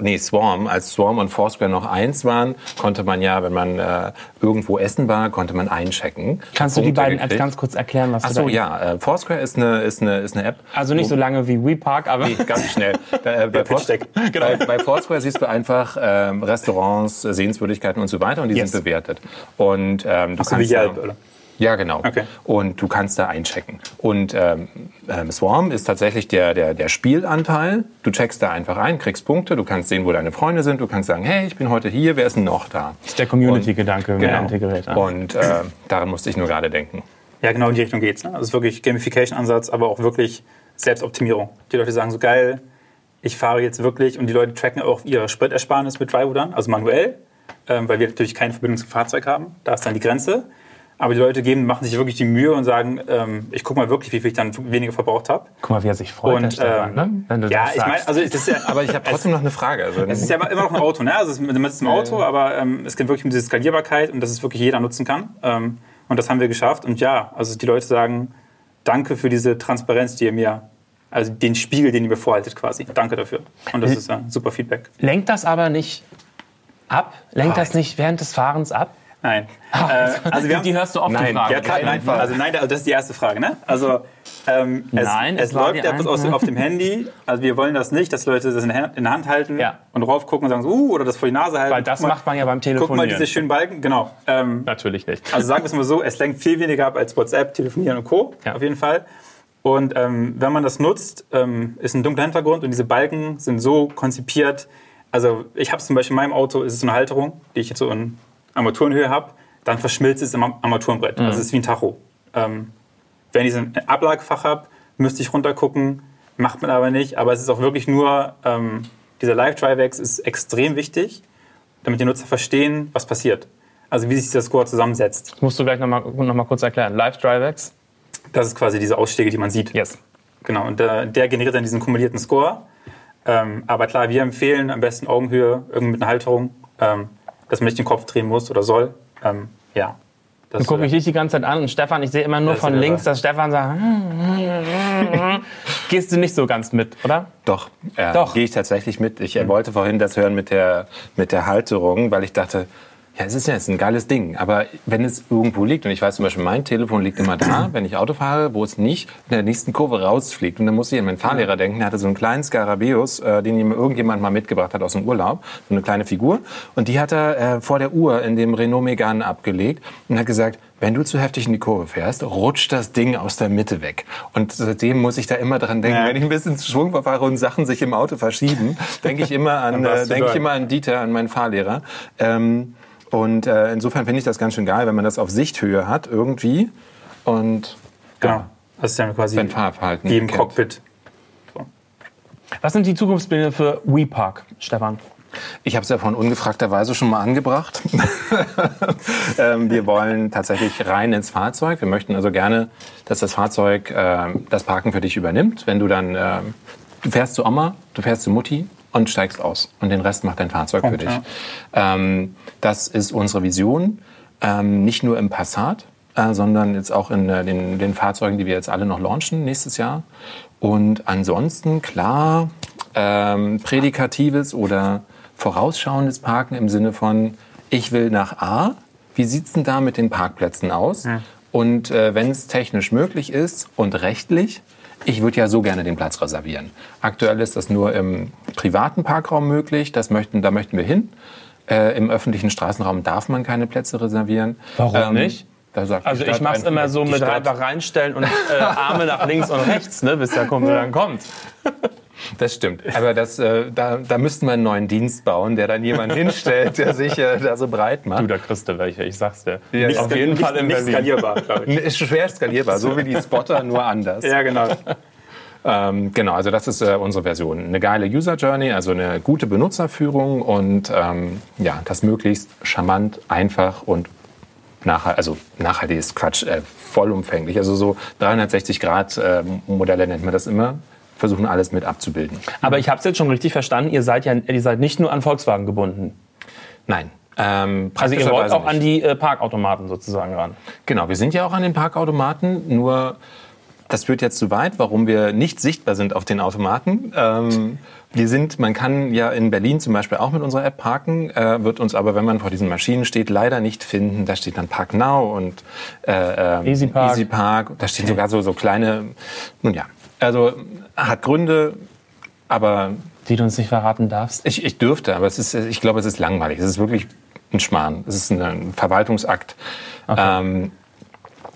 Speaker 3: Nee, Swarm, als Swarm und Foursquare noch eins waren, konnte man ja, wenn man äh, irgendwo essen war, konnte man einchecken.
Speaker 1: Kannst du die beiden Apps
Speaker 3: gekriegt.
Speaker 1: ganz kurz erklären, was
Speaker 3: Ach
Speaker 1: du
Speaker 3: so,
Speaker 1: da
Speaker 3: ja. Äh, Foursquare ist eine, ist eine, ist eine App.
Speaker 1: Also nicht so lange wie WePark, aber
Speaker 3: Nee, ganz schnell. Da, äh, bei, Foursquare,
Speaker 2: Pitch-Deck.
Speaker 3: bei, bei Foursquare siehst du einfach ähm, Restaurants, Sehenswürdigkeiten und so weiter und die
Speaker 1: Yes.
Speaker 3: sind bewertet. Und ähm, du
Speaker 2: so wie
Speaker 3: kannst
Speaker 2: Yelp,
Speaker 3: da,
Speaker 2: oder?
Speaker 3: Ja, genau.
Speaker 2: Okay.
Speaker 3: Und du kannst da einchecken. Und ähm, ähm, Swarm ist tatsächlich der, der, der Spielanteil. Du checkst da einfach ein, kriegst Punkte, du kannst sehen, wo deine Freunde sind, du kannst sagen, hey, ich bin heute hier, wer ist denn noch da?
Speaker 1: ist der Community-Gedanke
Speaker 3: Genau.
Speaker 1: integriert. ja.
Speaker 3: Und äh, daran musste ich nur gerade denken.
Speaker 2: Ja, genau in die Richtung geht's. Ne? Also es ist wirklich Gamification-Ansatz, aber auch wirklich Selbstoptimierung. Die Leute sagen so geil, ich fahre jetzt wirklich und die Leute tracken auch ihre Spritersparnis mit Drivo dann, also manuell, ähm, weil wir natürlich keine Verbindung zum Fahrzeug haben. Da ist dann die Grenze. Aber die Leute geben, machen sich wirklich die Mühe und sagen, ähm, ich gucke mal wirklich, wie viel ich dann weniger verbraucht habe.
Speaker 1: Guck mal, wie er sich freut,
Speaker 2: Und
Speaker 1: Stefan,
Speaker 2: ähm,
Speaker 1: ne? wenn du
Speaker 2: ja,
Speaker 1: das
Speaker 2: ich meine, also das ist ja,
Speaker 3: Aber ich habe trotzdem noch eine Frage. Also,
Speaker 2: es ist ja immer noch ein Auto, ne? Also es ist, man im Auto, aber ähm, es geht wirklich um diese Skalierbarkeit und dass es wirklich jeder nutzen kann. Ähm, und das haben wir geschafft. Und ja, also die Leute sagen, danke für diese Transparenz, die ihr mir, also den Spiegel, den ihr mir vorhaltet quasi. Danke dafür. Und das ist ein super Feedback.
Speaker 1: Lenkt das aber nicht ab? Lenkt
Speaker 3: Ah.
Speaker 1: das nicht während des Fahrens ab?
Speaker 2: Nein. Äh, also wir haben
Speaker 1: die hörst du oft, die
Speaker 3: Nein,
Speaker 1: Frage.
Speaker 2: Ja, klar, nein, also nein, also das ist die erste Frage, ne? Also ähm, es,
Speaker 1: Nein,
Speaker 2: es,
Speaker 1: es
Speaker 2: läuft
Speaker 1: die
Speaker 2: etwas aus, auf dem Handy. Also wir wollen das nicht, dass Leute das in der Hand, halten
Speaker 1: Ja.
Speaker 2: und drauf gucken und sagen so, uh, oder das vor die Nase halten.
Speaker 1: Weil das
Speaker 2: mal-
Speaker 1: macht man ja beim
Speaker 2: Guck mal
Speaker 1: Telefonieren.
Speaker 2: diese schönen Balken, genau. Ähm,
Speaker 1: Natürlich nicht.
Speaker 2: also sagen wir es mal so, es lenkt viel weniger ab als WhatsApp, Telefonieren und Co.
Speaker 1: Ja.
Speaker 2: Auf jeden Fall. Und ähm, wenn man das nutzt, ähm, ist ein dunkler Hintergrund und diese Balken sind so konzipiert. Also ich habe zum Beispiel in meinem Auto, ist es so eine Halterung, die ich jetzt so in Armaturenhöhe habe, dann verschmilzt es im Armaturenbrett. Also es ist wie ein Tacho. Ähm, wenn ich so ein Ablagefach habe, müsste ich runtergucken, macht man aber nicht. Aber es ist auch wirklich nur, ähm, dieser Live-Drivex ist extrem wichtig, damit die Nutzer verstehen, was passiert. Also wie sich dieser Score zusammensetzt.
Speaker 1: Das musst du gleich nochmal noch mal kurz erklären. Live DriveX?
Speaker 2: Das ist quasi diese Ausschläge, die man sieht.
Speaker 1: Yes.
Speaker 2: Genau, und der, der generiert dann diesen kumulierten Score. Ähm, aber klar, wir empfehlen am besten Augenhöhe, irgendwie mit einer Halterung, ähm, dass man nicht den Kopf drehen muss oder soll. Ähm, ja. Das,
Speaker 1: Dann gucke ich dich die ganze Zeit an und Stefan, ich sehe immer nur von links, dass Stefan sagt, gehst du nicht so ganz mit, oder?
Speaker 3: Doch, äh,
Speaker 1: Doch.
Speaker 3: gehe ich tatsächlich mit. Ich äh, wollte vorhin das hören mit der, mit der Halterung, weil ich dachte, ja, es ist ja jetzt ein geiles Ding. Aber wenn es irgendwo liegt, und ich weiß zum Beispiel, mein Telefon liegt immer da, wenn ich Auto fahre, wo es nicht in der nächsten Kurve rausfliegt. Und dann muss ich an meinen Fahrlehrer denken, der hatte so einen kleinen Skarabäus, äh, den ihm irgendjemand mal mitgebracht hat aus dem Urlaub, so eine kleine Figur. Und die hat er äh, vor der Uhr in dem Renault Megane abgelegt und hat gesagt, wenn du zu heftig in die Kurve fährst, rutscht das Ding aus der Mitte weg. Und seitdem muss ich da immer dran denken,
Speaker 2: Ja.
Speaker 3: wenn ich ein bisschen zu Schwung verfahre und Sachen sich im Auto verschieben, denke ich immer an, äh, denke ich immer an Dieter, an meinen Fahrlehrer. Ähm, und äh, insofern finde ich das ganz schön geil, wenn man das auf Sichthöhe hat irgendwie und
Speaker 2: Genau. Das ist dann quasi
Speaker 3: sein Fahrverhalten
Speaker 2: wie im
Speaker 3: kennt.
Speaker 2: Cockpit.
Speaker 1: Was sind die Zukunftspläne für WePark, Stefan?
Speaker 3: Ich habe es ja von ungefragterweise schon mal angebracht. ähm, wir wollen tatsächlich rein ins Fahrzeug. Wir möchten also gerne, dass das Fahrzeug ähm, das Parken für dich übernimmt. Wenn du dann, ähm, du fährst zu Oma, du fährst zu Mutti und steigst aus. Und den Rest macht dein Fahrzeug für
Speaker 2: Punkt,
Speaker 3: dich.
Speaker 2: ja.
Speaker 3: Ähm, das ist unsere Vision. Ähm, nicht nur im Passat, äh, sondern jetzt auch in äh, den, den Fahrzeugen, die wir jetzt alle noch launchen nächstes Jahr. Und ansonsten, klar, ähm, prädikatives oder vorausschauendes Parken im Sinne von, ich will nach A, wie sieht's denn da mit den Parkplätzen aus? Und äh, wenn es technisch möglich ist und rechtlich, ich würde ja so gerne den Platz reservieren. Aktuell ist das nur im privaten Parkraum möglich. Das möchten, da möchten wir hin. Äh, Im öffentlichen Straßenraum darf man keine Plätze reservieren.
Speaker 1: Warum
Speaker 3: Ähm,
Speaker 1: nicht? Also ich mach's
Speaker 3: einfach,
Speaker 1: immer so mit
Speaker 3: Stadt-
Speaker 1: einfach reinstellen und äh, Arme nach links und rechts, ne, bis der Kumpel dann kommt.
Speaker 3: Das stimmt. Aber das, äh, da, da müssten wir einen neuen Dienst bauen, der dann jemand hinstellt, der sich äh, da so breit macht.
Speaker 1: Du, da kriegst du welche, ich sag's dir.
Speaker 3: Ja,
Speaker 1: Nicht auf jeden Fall in
Speaker 2: nicht
Speaker 1: Berlin.
Speaker 2: skalierbar, glaube ich.
Speaker 3: Ist schwer skalierbar, so wie die Spotter, nur anders.
Speaker 2: Ja, genau.
Speaker 3: Ähm, genau, also das ist äh, unsere Version. Eine geile User Journey, also eine gute Benutzerführung und ähm, ja, das möglichst charmant, einfach und nachhaltig, also nachhaltig ist Quatsch, äh, vollumfänglich. Also so 360 Grad äh, Modelle nennt man das immer. Versuchen alles mit abzubilden.
Speaker 1: Aber ich hab's jetzt schon richtig verstanden, ihr seid ja ihr seid nicht nur an Volkswagen gebunden.
Speaker 3: Nein. Ähm,
Speaker 1: Also ihr wollt auch an
Speaker 3: nicht.
Speaker 1: die äh, Parkautomaten sozusagen ran.
Speaker 3: Genau, wir sind ja auch an den Parkautomaten, nur das führt jetzt zu weit, warum wir nicht sichtbar sind auf den Automaten. Ähm, wir sind, man kann ja in Berlin zum Beispiel auch mit unserer App parken, äh, wird uns aber, wenn man vor diesen Maschinen steht, leider nicht finden. Da steht dann Park Now und äh, äh,
Speaker 1: Easy Park.
Speaker 3: Easy Park. Da stehen sogar so, so kleine, nun ja, also hat Gründe, aber
Speaker 1: Die du uns nicht verraten darfst.
Speaker 3: ich, ich dürfte, aber es ist, ich glaube, es ist langweilig. Es ist wirklich ein Schmarrn. Es ist ein, Verwaltungsakt. Ähm,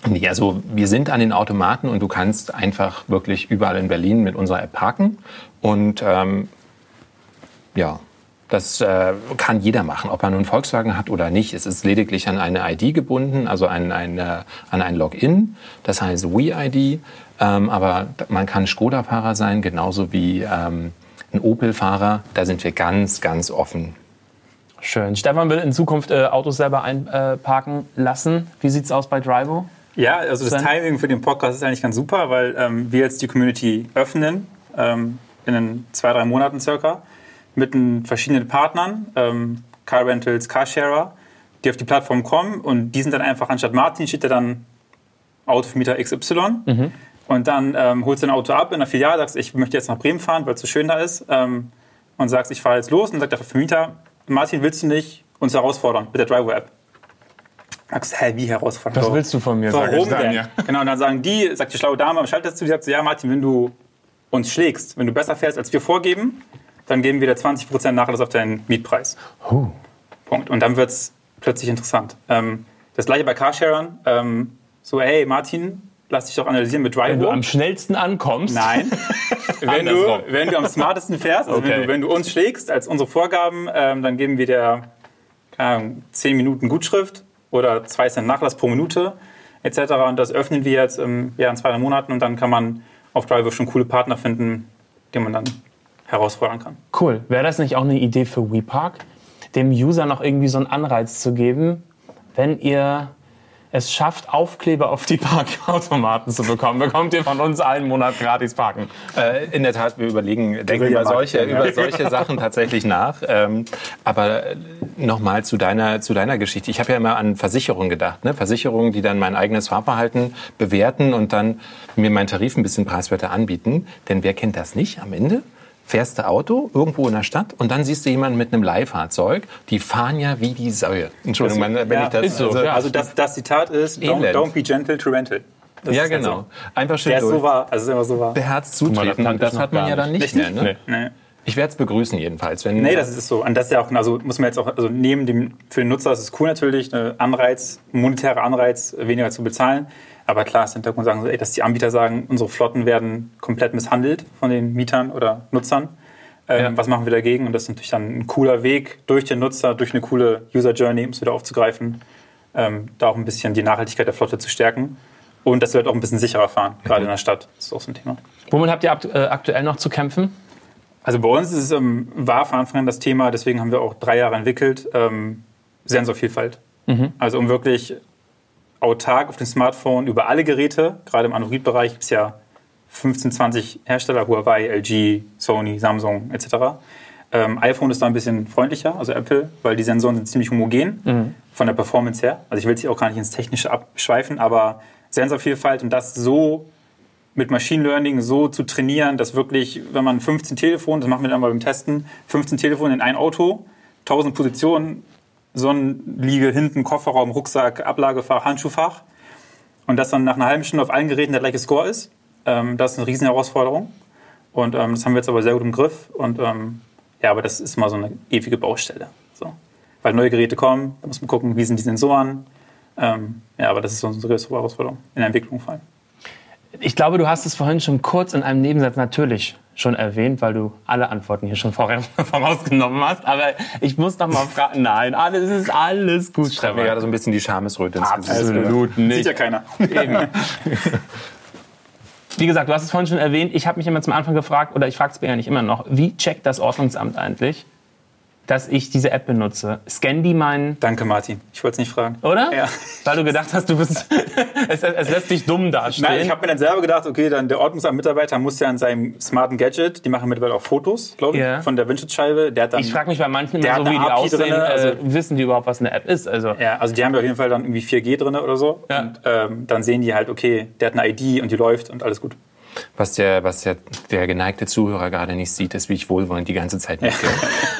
Speaker 3: nee, also wir sind an den Automaten und du kannst einfach wirklich überall in Berlin mit unserer App parken. Und ähm, ja, das äh, kann jeder machen, ob er nun Volkswagen hat oder nicht. Es ist lediglich an eine ID gebunden, also an, eine, an ein Login. Das heißt WeID. Ähm, aber man kann Skoda-Fahrer sein, genauso wie ähm, ein Opel-Fahrer. Da sind wir ganz, ganz offen.
Speaker 1: Schön. Stefan will in Zukunft äh, Autos selber einparken lassen. Wie sieht's aus bei Drivo?
Speaker 2: Ja, also das? Timing für den Podcast ist eigentlich ganz super, weil ähm, wir jetzt die Community öffnen, ähm, in den zwei, drei Monaten circa, mit den verschiedenen Partnern, ähm, Car Rentals, Carsharer, die auf die Plattform kommen und die sind dann einfach, anstatt Martin steht da dann Autovermieter XY und dann ähm, holst du ein Auto ab in der Filiale, sagst, ich möchte jetzt nach Bremen fahren, weil es so schön da ist ähm, und sagst, ich fahre jetzt los und sagt der Vermieter, Martin, willst du nicht uns herausfordern mit der Driver-App? Sagst, hä, wie herausfordern?
Speaker 1: Was willst du von mir? sag ich
Speaker 2: Warum
Speaker 1: dann,
Speaker 2: denn?
Speaker 1: ja.
Speaker 2: Genau, und dann sagen die, sagt die schlaue Dame am Schalter zu, die sagt so, ja Martin, wenn du uns schlägst, wenn du besser fährst, als wir vorgeben, dann geben wir dir 20% Nachlass auf deinen Mietpreis.
Speaker 1: Huh.
Speaker 2: Punkt. Und dann wird es plötzlich interessant. Ähm, das gleiche bei Carsharern. Ähm, so, hey Martin, lass dich doch analysieren mit
Speaker 1: Wenn du am schnellsten ankommst.
Speaker 2: Nein. wenn, du, wenn du am smartesten fährst, also wenn,
Speaker 1: Okay.
Speaker 2: du, wenn du uns schlägst als unsere Vorgaben, ähm, dann geben wir dir Ahnung, 10 Minuten Gutschrift oder 2 Cent Nachlass pro Minute etc. Und das öffnen wir jetzt ähm, ja, in zwei, drei Monaten und dann kann man auf Driver schon coole Partner finden, die man dann herausfordern kann.
Speaker 1: Cool. Wäre das nicht auch eine Idee für WePark, dem User noch irgendwie so einen Anreiz zu geben, wenn ihr es schafft, Aufkleber auf die Parkautomaten zu bekommen, bekommt ihr von uns einen Monat gratis parken.
Speaker 3: Äh, in der Tat, wir überlegen, denken über solche,
Speaker 2: ja.
Speaker 3: über solche Sachen tatsächlich nach. Ähm, aber nochmal zu deiner, zu deiner Geschichte. Ich habe ja immer an Versicherungen gedacht. Ne? Versicherungen, die dann mein eigenes Fahrverhalten bewerten und dann mir meinen Tarif ein bisschen preiswerter anbieten. Denn wer kennt das nicht am Ende? Fährst du Auto irgendwo in der Stadt und dann siehst du jemanden mit einem Leihfahrzeug. Die fahren ja wie die Säue. Entschuldigung, wenn
Speaker 2: ja,
Speaker 3: ich das...
Speaker 1: ist so,
Speaker 3: also,
Speaker 1: ja.
Speaker 2: Also das, das Zitat ist, don't, don't be gentle to rental. Das
Speaker 3: ja,
Speaker 2: ist halt
Speaker 3: genau.
Speaker 2: so.
Speaker 3: Einfach schön
Speaker 2: Der ist so
Speaker 3: durch.
Speaker 2: wahr. Also ist immer so wahr.
Speaker 3: Der Herz
Speaker 1: das
Speaker 3: zutreten. das hat man ja
Speaker 1: gar
Speaker 3: dann nicht
Speaker 2: nicht.
Speaker 3: mehr. Ne?
Speaker 1: Nee.
Speaker 2: Nee.
Speaker 3: Ich werde es begrüßen jedenfalls. Wenn,
Speaker 2: Nee, das ist so. Und das ist ja auch, also muss man jetzt auch, also neben dem, für den Nutzer ist es cool natürlich, ein Anreiz, ein monetärer Anreiz, weniger zu bezahlen. Aber klar, ist Hintergrund sagen ey, dass die Anbieter sagen, unsere Flotten werden komplett misshandelt von den Mietern oder Nutzern. Ähm,
Speaker 1: Ja.
Speaker 2: Was machen wir dagegen? Und das ist natürlich dann ein cooler Weg, durch den Nutzer, durch eine coole User Journey, um es wieder aufzugreifen, ähm, da auch ein bisschen die Nachhaltigkeit der Flotte zu stärken. Und dass wir halt auch ein bisschen sicherer fahren, gerade in der Stadt. Das ist auch so ein Thema.
Speaker 1: Womit habt ihr äh, aktuell noch zu kämpfen?
Speaker 2: Also bei uns ist es, ähm, war von Anfang an das Thema, deswegen haben wir auch drei Jahre entwickelt, ähm, Sensorvielfalt. Also um wirklich autark auf dem Smartphone über alle Geräte, gerade im Android-Bereich gibt es ja 15, 20 Hersteller, Huawei, LG, Sony, Samsung etc. Ähm, iPhone ist da ein bisschen freundlicher, also Apple, weil die Sensoren sind ziemlich homogen von der Performance her. Also ich will jetzt auch gar nicht ins Technische abschweifen, aber Sensorvielfalt und das so mit Machine Learning so zu trainieren, dass wirklich, wenn man 15 Telefone, das machen wir dann mal beim Testen, 15 Telefone in ein Auto, 1000 Positionen, Sonnenliege, hinten, Kofferraum, Rucksack, Ablagefach, Handschuhfach und das dann nach einer halben Stunde auf allen Geräten der gleiche Score ist, Ähm, das ist eine riesen Herausforderung. Und ähm, das haben wir jetzt aber sehr gut im Griff. Und ähm, ja, aber das ist mal so eine ewige Baustelle. So. Weil neue Geräte kommen, da muss man gucken, wie sind die Sensoren. Ähm, ja, aber das ist unsere größte Herausforderung in der Entwicklung vor allem.
Speaker 1: Ich glaube, du hast es vorhin schon kurz in einem Nebensatz natürlich schon erwähnt, weil du alle Antworten hier schon vorausgenommen hast. Aber ich muss noch mal fragen. Nein, alles ist alles gut.
Speaker 3: Ich mir gerade so ein bisschen die Schamesröte ins Gesicht.
Speaker 1: Absolut nicht.
Speaker 2: Sieht ja keiner.
Speaker 1: Eben. Wie gesagt, du hast es vorhin schon erwähnt. Ich habe mich immer zum Anfang gefragt, oder ich frage es mir ja nicht immer noch, wie checkt das Ordnungsamt eigentlich, dass ich diese App benutze? Scan die meinen,
Speaker 2: Danke, Martin. Ich wollte es nicht fragen.
Speaker 1: oder?
Speaker 2: Ja.
Speaker 1: Weil du gedacht hast, du bist, es, es lässt dich dumm dastehen.
Speaker 2: Nein, ich habe mir dann selber gedacht, okay, dann der Ordnungsamt-Mitarbeiter muss ja an seinem smarten Gadget, die machen mittlerweile auch Fotos, glaube ich,
Speaker 1: Ja.
Speaker 2: von der Windschutzscheibe. Der hat dann,
Speaker 1: Ich frage mich bei manchen
Speaker 2: Der
Speaker 1: immer so, wie die
Speaker 2: API
Speaker 1: aussehen,
Speaker 2: drin, also-
Speaker 1: äh, wissen die überhaupt, was eine App ist? Also,
Speaker 2: ja, also die haben ja auf jeden Fall dann irgendwie 4G drin oder so.
Speaker 1: Ja.
Speaker 2: Und ähm, dann sehen die halt, okay, der hat eine ID und die läuft und alles gut.
Speaker 3: Was, der, was der, der geneigte Zuhörer gerade nicht sieht, ist, wie ich wohlwollend die ganze Zeit nicke.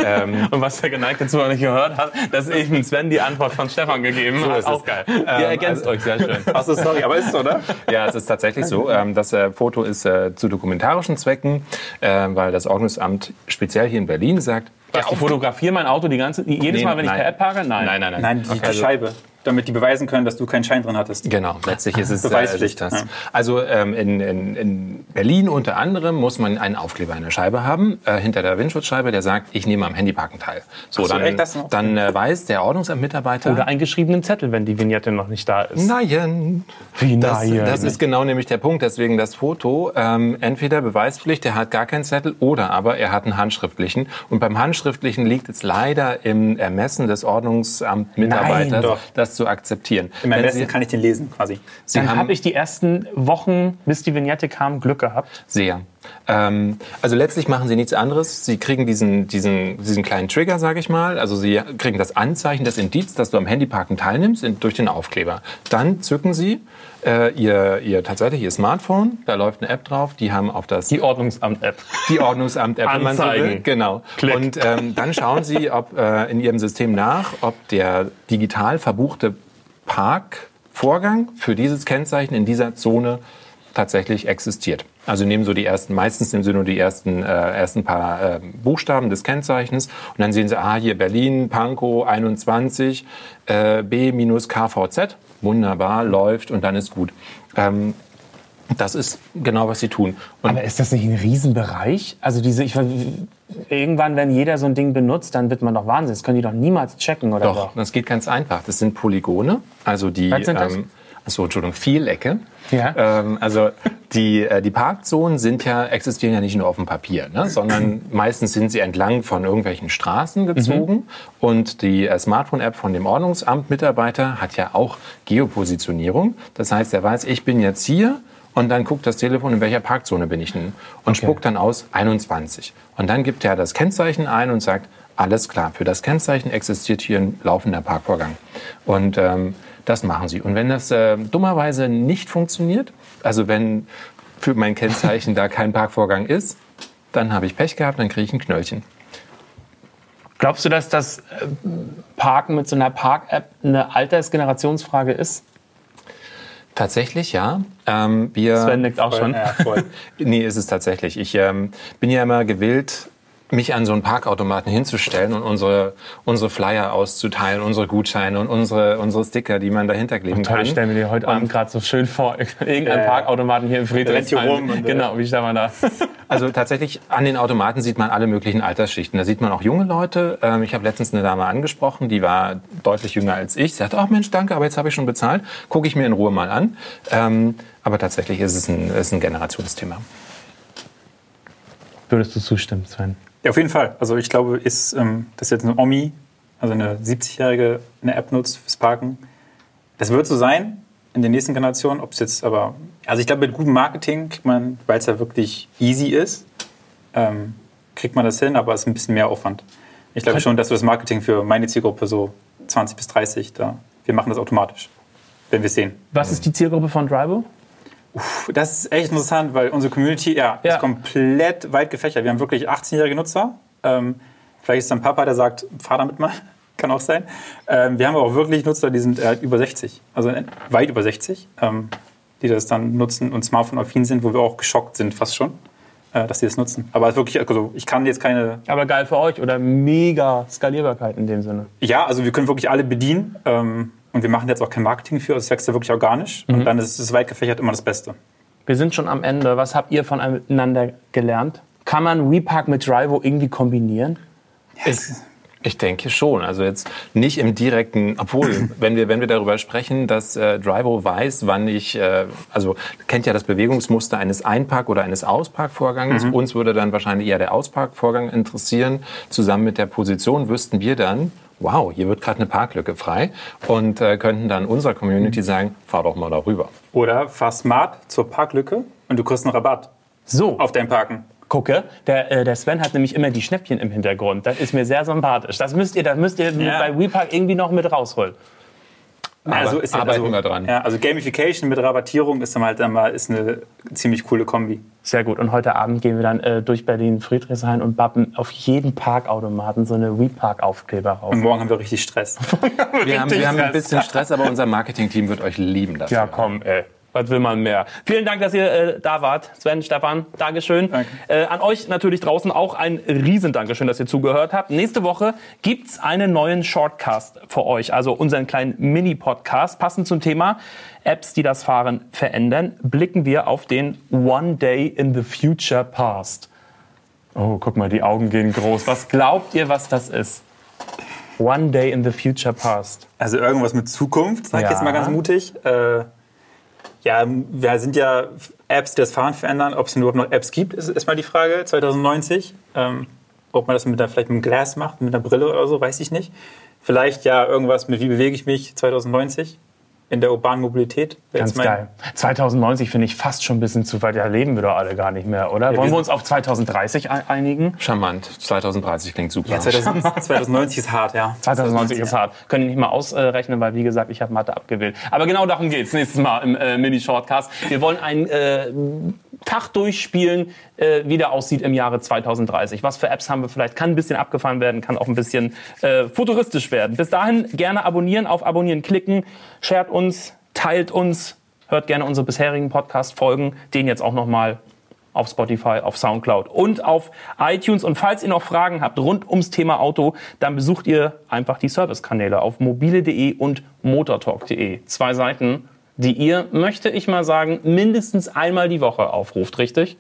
Speaker 3: ähm,
Speaker 1: Und was der geneigte Zuhörer nicht gehört hat, dass ich mit Sven die Antwort von Stefan gegeben habe.
Speaker 3: ist
Speaker 1: Auch
Speaker 3: es.
Speaker 1: geil. Ihr ergänzt euch sehr schön.
Speaker 2: Achso, sorry, aber ist so, oder?
Speaker 3: ja, es ist tatsächlich so. Ähm, das äh, Foto ist äh, zu dokumentarischen Zwecken, äh, weil das Ordnungsamt speziell hier in Berlin sagt,
Speaker 1: Was, ich fotografiere mein Auto die ganze, jedes
Speaker 3: Nee,
Speaker 1: Mal, wenn ich
Speaker 3: nein.
Speaker 1: per App parke? Nein.
Speaker 3: Nein, nein, nein.
Speaker 2: Nein, die,
Speaker 3: Okay,
Speaker 2: die
Speaker 3: also-
Speaker 2: Scheibe. Damit die beweisen können, dass du keinen Schein drin hattest.
Speaker 3: Genau, letztlich ist es äh,
Speaker 2: Beweispflicht,
Speaker 3: ist das.
Speaker 2: ja.
Speaker 3: Also ähm, in, in, in Berlin unter anderem muss man einen Aufkleber an der Scheibe haben, äh, hinter der Windschutzscheibe, der sagt, ich nehme am Handyparken teil. So,
Speaker 2: so,
Speaker 3: dann,
Speaker 2: das
Speaker 3: dann äh, weiß der Ordnungsamtmitarbeiter,
Speaker 1: Oder einen geschriebenen Zettel, wenn die Vignette noch nicht da ist.
Speaker 3: Nein.
Speaker 1: Wie
Speaker 3: Das,
Speaker 1: nein?
Speaker 3: das ist genau nämlich der Punkt. Deswegen das Foto, ähm, entweder Beweispflicht, er hat gar keinen Zettel, oder aber er hat einen handschriftlichen. Und beim handschriftlichen liegt es leider im Ermessen des Ordnungsamtmitarbeiters,
Speaker 2: Nein, doch.
Speaker 3: das zu akzeptieren.
Speaker 2: Im
Speaker 3: Sie,
Speaker 2: kann ich den lesen, quasi.
Speaker 3: Sie
Speaker 1: Dann habe ich die ersten Wochen, bis die Vignette kam, Glück gehabt.
Speaker 3: Sehr. Ähm, also letztlich machen sie nichts anderes. Sie kriegen diesen, diesen, diesen kleinen Trigger, sage ich mal. Also sie kriegen das Anzeichen, das Indiz, dass du am Handyparken teilnimmst, in, durch den Aufkleber. Dann zücken sie äh, ihr, ihr tatsächlich ihr Smartphone. Da läuft eine App drauf. Die haben auf das
Speaker 1: Die Ordnungsamt-App.
Speaker 3: die Ordnungsamt-App, wenn man so will. Genau.
Speaker 1: Klick.
Speaker 3: Und ähm, dann schauen Sie ob, äh, in Ihrem System nach, ob der digital verbuchte Parkvorgang für dieses Kennzeichen in dieser Zone tatsächlich existiert. Also nehmen so die ersten, meistens nehmen Sie nur die ersten, äh, ersten paar äh, Buchstaben des Kennzeichens und dann sehen Sie, ah, hier Berlin, Pankow 21, äh, B-KVZ. Wunderbar, läuft und dann ist gut. Ähm, das ist genau, was Sie tun. Und
Speaker 1: Aber ist das nicht ein Riesenbereich? Also diese, ich, irgendwann, wenn jeder so ein Ding benutzt, dann wird man doch Wahnsinn. Das können die doch niemals checken, oder
Speaker 3: Doch,
Speaker 1: doch?
Speaker 3: das geht ganz einfach. Das sind Polygone, also die.
Speaker 1: Was sind das?
Speaker 3: Ähm, achso, Entschuldigung, Vierecke.
Speaker 1: Ja.
Speaker 3: Ähm, also die, äh, die Parkzonen sind ja, existieren ja nicht nur auf dem Papier, ne, sondern meistens sind sie entlang von irgendwelchen Straßen gezogen.
Speaker 1: Mhm.
Speaker 3: Und die äh, Smartphone-App von dem Ordnungsamt-Mitarbeiter hat ja auch Geopositionierung. Das heißt, er weiß, ich bin jetzt hier und dann guckt das Telefon, in welcher Parkzone bin ich denn? Und spuckt dann aus 21. Und dann gibt er das Kennzeichen ein und sagt, alles klar, für das Kennzeichen existiert hier ein laufender Parkvorgang. Und ähm, das machen sie. Und wenn das äh, dummerweise nicht funktioniert, also wenn für mein Kennzeichen da kein Parkvorgang ist, dann habe ich Pech gehabt, dann kriege ich ein Knöllchen.
Speaker 1: Glaubst du, dass das äh, Parken mit so einer Park-App eine Altersgenerationsfrage ist?
Speaker 3: Tatsächlich, ja. Ähm, wir
Speaker 1: Sven nickt auch schon.
Speaker 2: Ja, voll.
Speaker 3: Nee, ist es tatsächlich. Ich ähm, bin ja immer gewillt, mich an so einen Parkautomaten hinzustellen und unsere, unsere Flyer auszuteilen, unsere Gutscheine und unsere, unsere Sticker, die man dahinter kleben
Speaker 1: Toll,
Speaker 3: kann.
Speaker 1: ich stelle mir dir heute Abend gerade so schön vor. Irgendein
Speaker 2: ja.
Speaker 1: Parkautomaten hier im Friedrichshain.
Speaker 2: Rum und, äh,
Speaker 1: genau, wie stellt man da?
Speaker 3: Also tatsächlich an den Automaten sieht man alle möglichen Altersschichten. Da sieht man auch junge Leute. Ähm, ich habe letztens eine Dame angesprochen, die war deutlich jünger als ich. Sie sagte, ach Mensch, danke, aber jetzt habe ich schon bezahlt. Gucke ich mir in Ruhe mal an. Ähm, aber tatsächlich ist es ein, ist ein Generationsthema.
Speaker 1: Würdest du zustimmen, Sven?
Speaker 2: Ja, auf jeden Fall. Also ich glaube, ist, ähm, dass jetzt eine Omi, also eine 70-Jährige, eine App nutzt fürs Parken. Das wird so sein in den nächsten Generationen. Ob es jetzt aber, also ich glaube, mit gutem Marketing kriegt man, weil es ja wirklich easy ist, ähm, kriegt man das hin, aber es ist ein bisschen mehr Aufwand. Ich glaube schon, dass wir das Marketing für meine Zielgruppe so 20 bis 30, da, wir machen das automatisch, wenn wir es sehen.
Speaker 1: Was ist die Zielgruppe von Drivo?
Speaker 2: Das ist echt interessant, weil unsere Community ja,
Speaker 1: Ja.
Speaker 2: ist komplett weit gefächert. Wir haben wirklich 18-jährige Nutzer. Ähm, vielleicht ist dann Papa, der sagt, fahr damit mal. Kann auch sein. Ähm, wir haben aber auch wirklich Nutzer, die sind äh, über 60. Also äh, weit über 60. Ähm, die das dann nutzen und Smartphone-affin sind, wo wir auch geschockt sind fast schon, äh, dass die das nutzen. Aber wirklich, also ich kann jetzt keine...
Speaker 1: Aber geil für euch oder mega Skalierbarkeit in dem Sinne.
Speaker 2: Ja, also wir können wirklich alle bedienen ähm, und wir machen jetzt auch kein Marketing für, es wächst ja wirklich organisch und dann ist es weit gefächert immer das Beste.
Speaker 1: Wir sind schon am Ende. Was habt ihr voneinander gelernt? Kann man WePark mit Drivo irgendwie kombinieren?
Speaker 3: Ich, ich denke schon. Also jetzt nicht im direkten, obwohl, wenn wir, wenn wir darüber sprechen, dass äh, Drivo weiß, wann ich, äh, also kennt ja das Bewegungsmuster eines Einpark- oder eines Ausparkvorgangs. Uns würde dann wahrscheinlich eher der Ausparkvorgang interessieren. Zusammen mit der Position wüssten wir dann, wow, hier wird gerade eine Parklücke frei und äh, könnten dann unserer Community sagen, fahr doch mal darüber.
Speaker 2: Oder fahr smart zur Parklücke und du kriegst einen Rabatt
Speaker 1: So,
Speaker 2: auf dein Parken.
Speaker 1: gucke, der, äh, der Sven hat nämlich immer die Schnäppchen im Hintergrund. Das ist mir sehr sympathisch. Das müsst ihr, das müsst ihr
Speaker 2: Ja.
Speaker 1: bei WePark irgendwie noch mit rausholen.
Speaker 2: Also ist ja,
Speaker 3: arbeiten
Speaker 2: also,
Speaker 3: wir dran.
Speaker 2: Ja, also Gamification mit Rabattierung ist dann halt immer ist eine ziemlich coole Kombi.
Speaker 1: Sehr gut. Und heute Abend gehen wir dann äh, durch Berlin Friedrichshain und bappen auf jeden Parkautomaten so eine WePark-Aufkleber rauf.
Speaker 2: Und morgen haben wir richtig Stress.
Speaker 3: Wir haben, wir haben ein bisschen Stress, aber unser Marketing-Team wird euch lieben dafür.
Speaker 1: Ja, komm, ey. Was will man mehr? Vielen Dank, dass ihr äh, da wart. Sven, Stefan, Dankeschön.
Speaker 2: Danke.
Speaker 1: Äh, an euch natürlich draußen auch ein riesen Dankeschön, dass ihr zugehört habt. Nächste Woche gibt's einen neuen Shortcast für euch, also unseren kleinen Mini-Podcast. Passend zum Thema Apps, die das Fahren verändern, blicken wir auf den One Day in the Future Past. Oh, guck mal, die Augen gehen groß. Was glaubt ihr, was das ist? One Day in the Future Past.
Speaker 2: Also irgendwas mit Zukunft, sag
Speaker 1: Ja.
Speaker 2: ich jetzt mal ganz mutig. Äh, ja, wir sind ja Apps, die das Fahren verändern. Ob es überhaupt noch Apps gibt, ist, mal die Frage. 2090. Ähm, ob man das mit der, vielleicht mit einem Glas macht, mit einer Brille oder so, weiß ich nicht. Vielleicht ja irgendwas mit wie bewege ich mich 2090 in der urbanen Mobilität. Wäre
Speaker 1: Ganz geil. 2090 finde ich fast schon ein bisschen zu weit. Ja, leben wir doch alle gar nicht mehr, oder?
Speaker 2: wir
Speaker 1: Wollen wir
Speaker 2: sind-
Speaker 1: uns auf 2030 ein- einigen?
Speaker 3: Charmant. 2030 klingt super.
Speaker 2: Ja, 2000, 2090 ist hart, ja.
Speaker 1: 2090 ist hart. Können ich nicht mal ausrechnen, weil wie gesagt, ich habe Mathe abgewählt. Aber genau darum geht's nächstes Mal im äh, Mini-Shortcast. Wir wollen einen äh, Tag durchspielen, äh, wie der aussieht im Jahre 2030. Was für Apps haben wir vielleicht? Kann ein bisschen abgefahren werden, kann auch ein bisschen äh, futuristisch werden. Bis dahin gerne abonnieren, auf Abonnieren klicken, shared uns, teilt uns, hört gerne unsere bisherigen Podcast-Folgen, den jetzt auch nochmal auf Spotify, auf Soundcloud und auf iTunes. Und falls ihr noch Fragen habt rund ums Thema Auto, dann besucht ihr einfach die Servicekanäle auf mobile.de und motortalk.de. Zwei Seiten, die ihr, möchte ich mal sagen, mindestens einmal die Woche aufruft, richtig?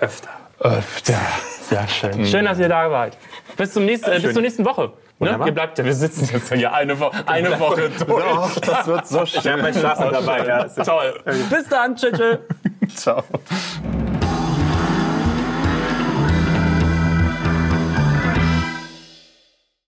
Speaker 2: Öfter.
Speaker 1: Öfter. Sehr schön. Schön, dass ihr da wart. Bis, zum nächsten, äh, bis zur nächsten Woche. Ne? Ihr bleibt ja, wir sitzen jetzt hier eine, Wo eine Woche durch.
Speaker 3: das wird so schön.
Speaker 2: Ich habe meinen Schlaf dabei. Ja.
Speaker 1: Toll. Bis dann. Tschüss. tschüss.
Speaker 3: Ciao.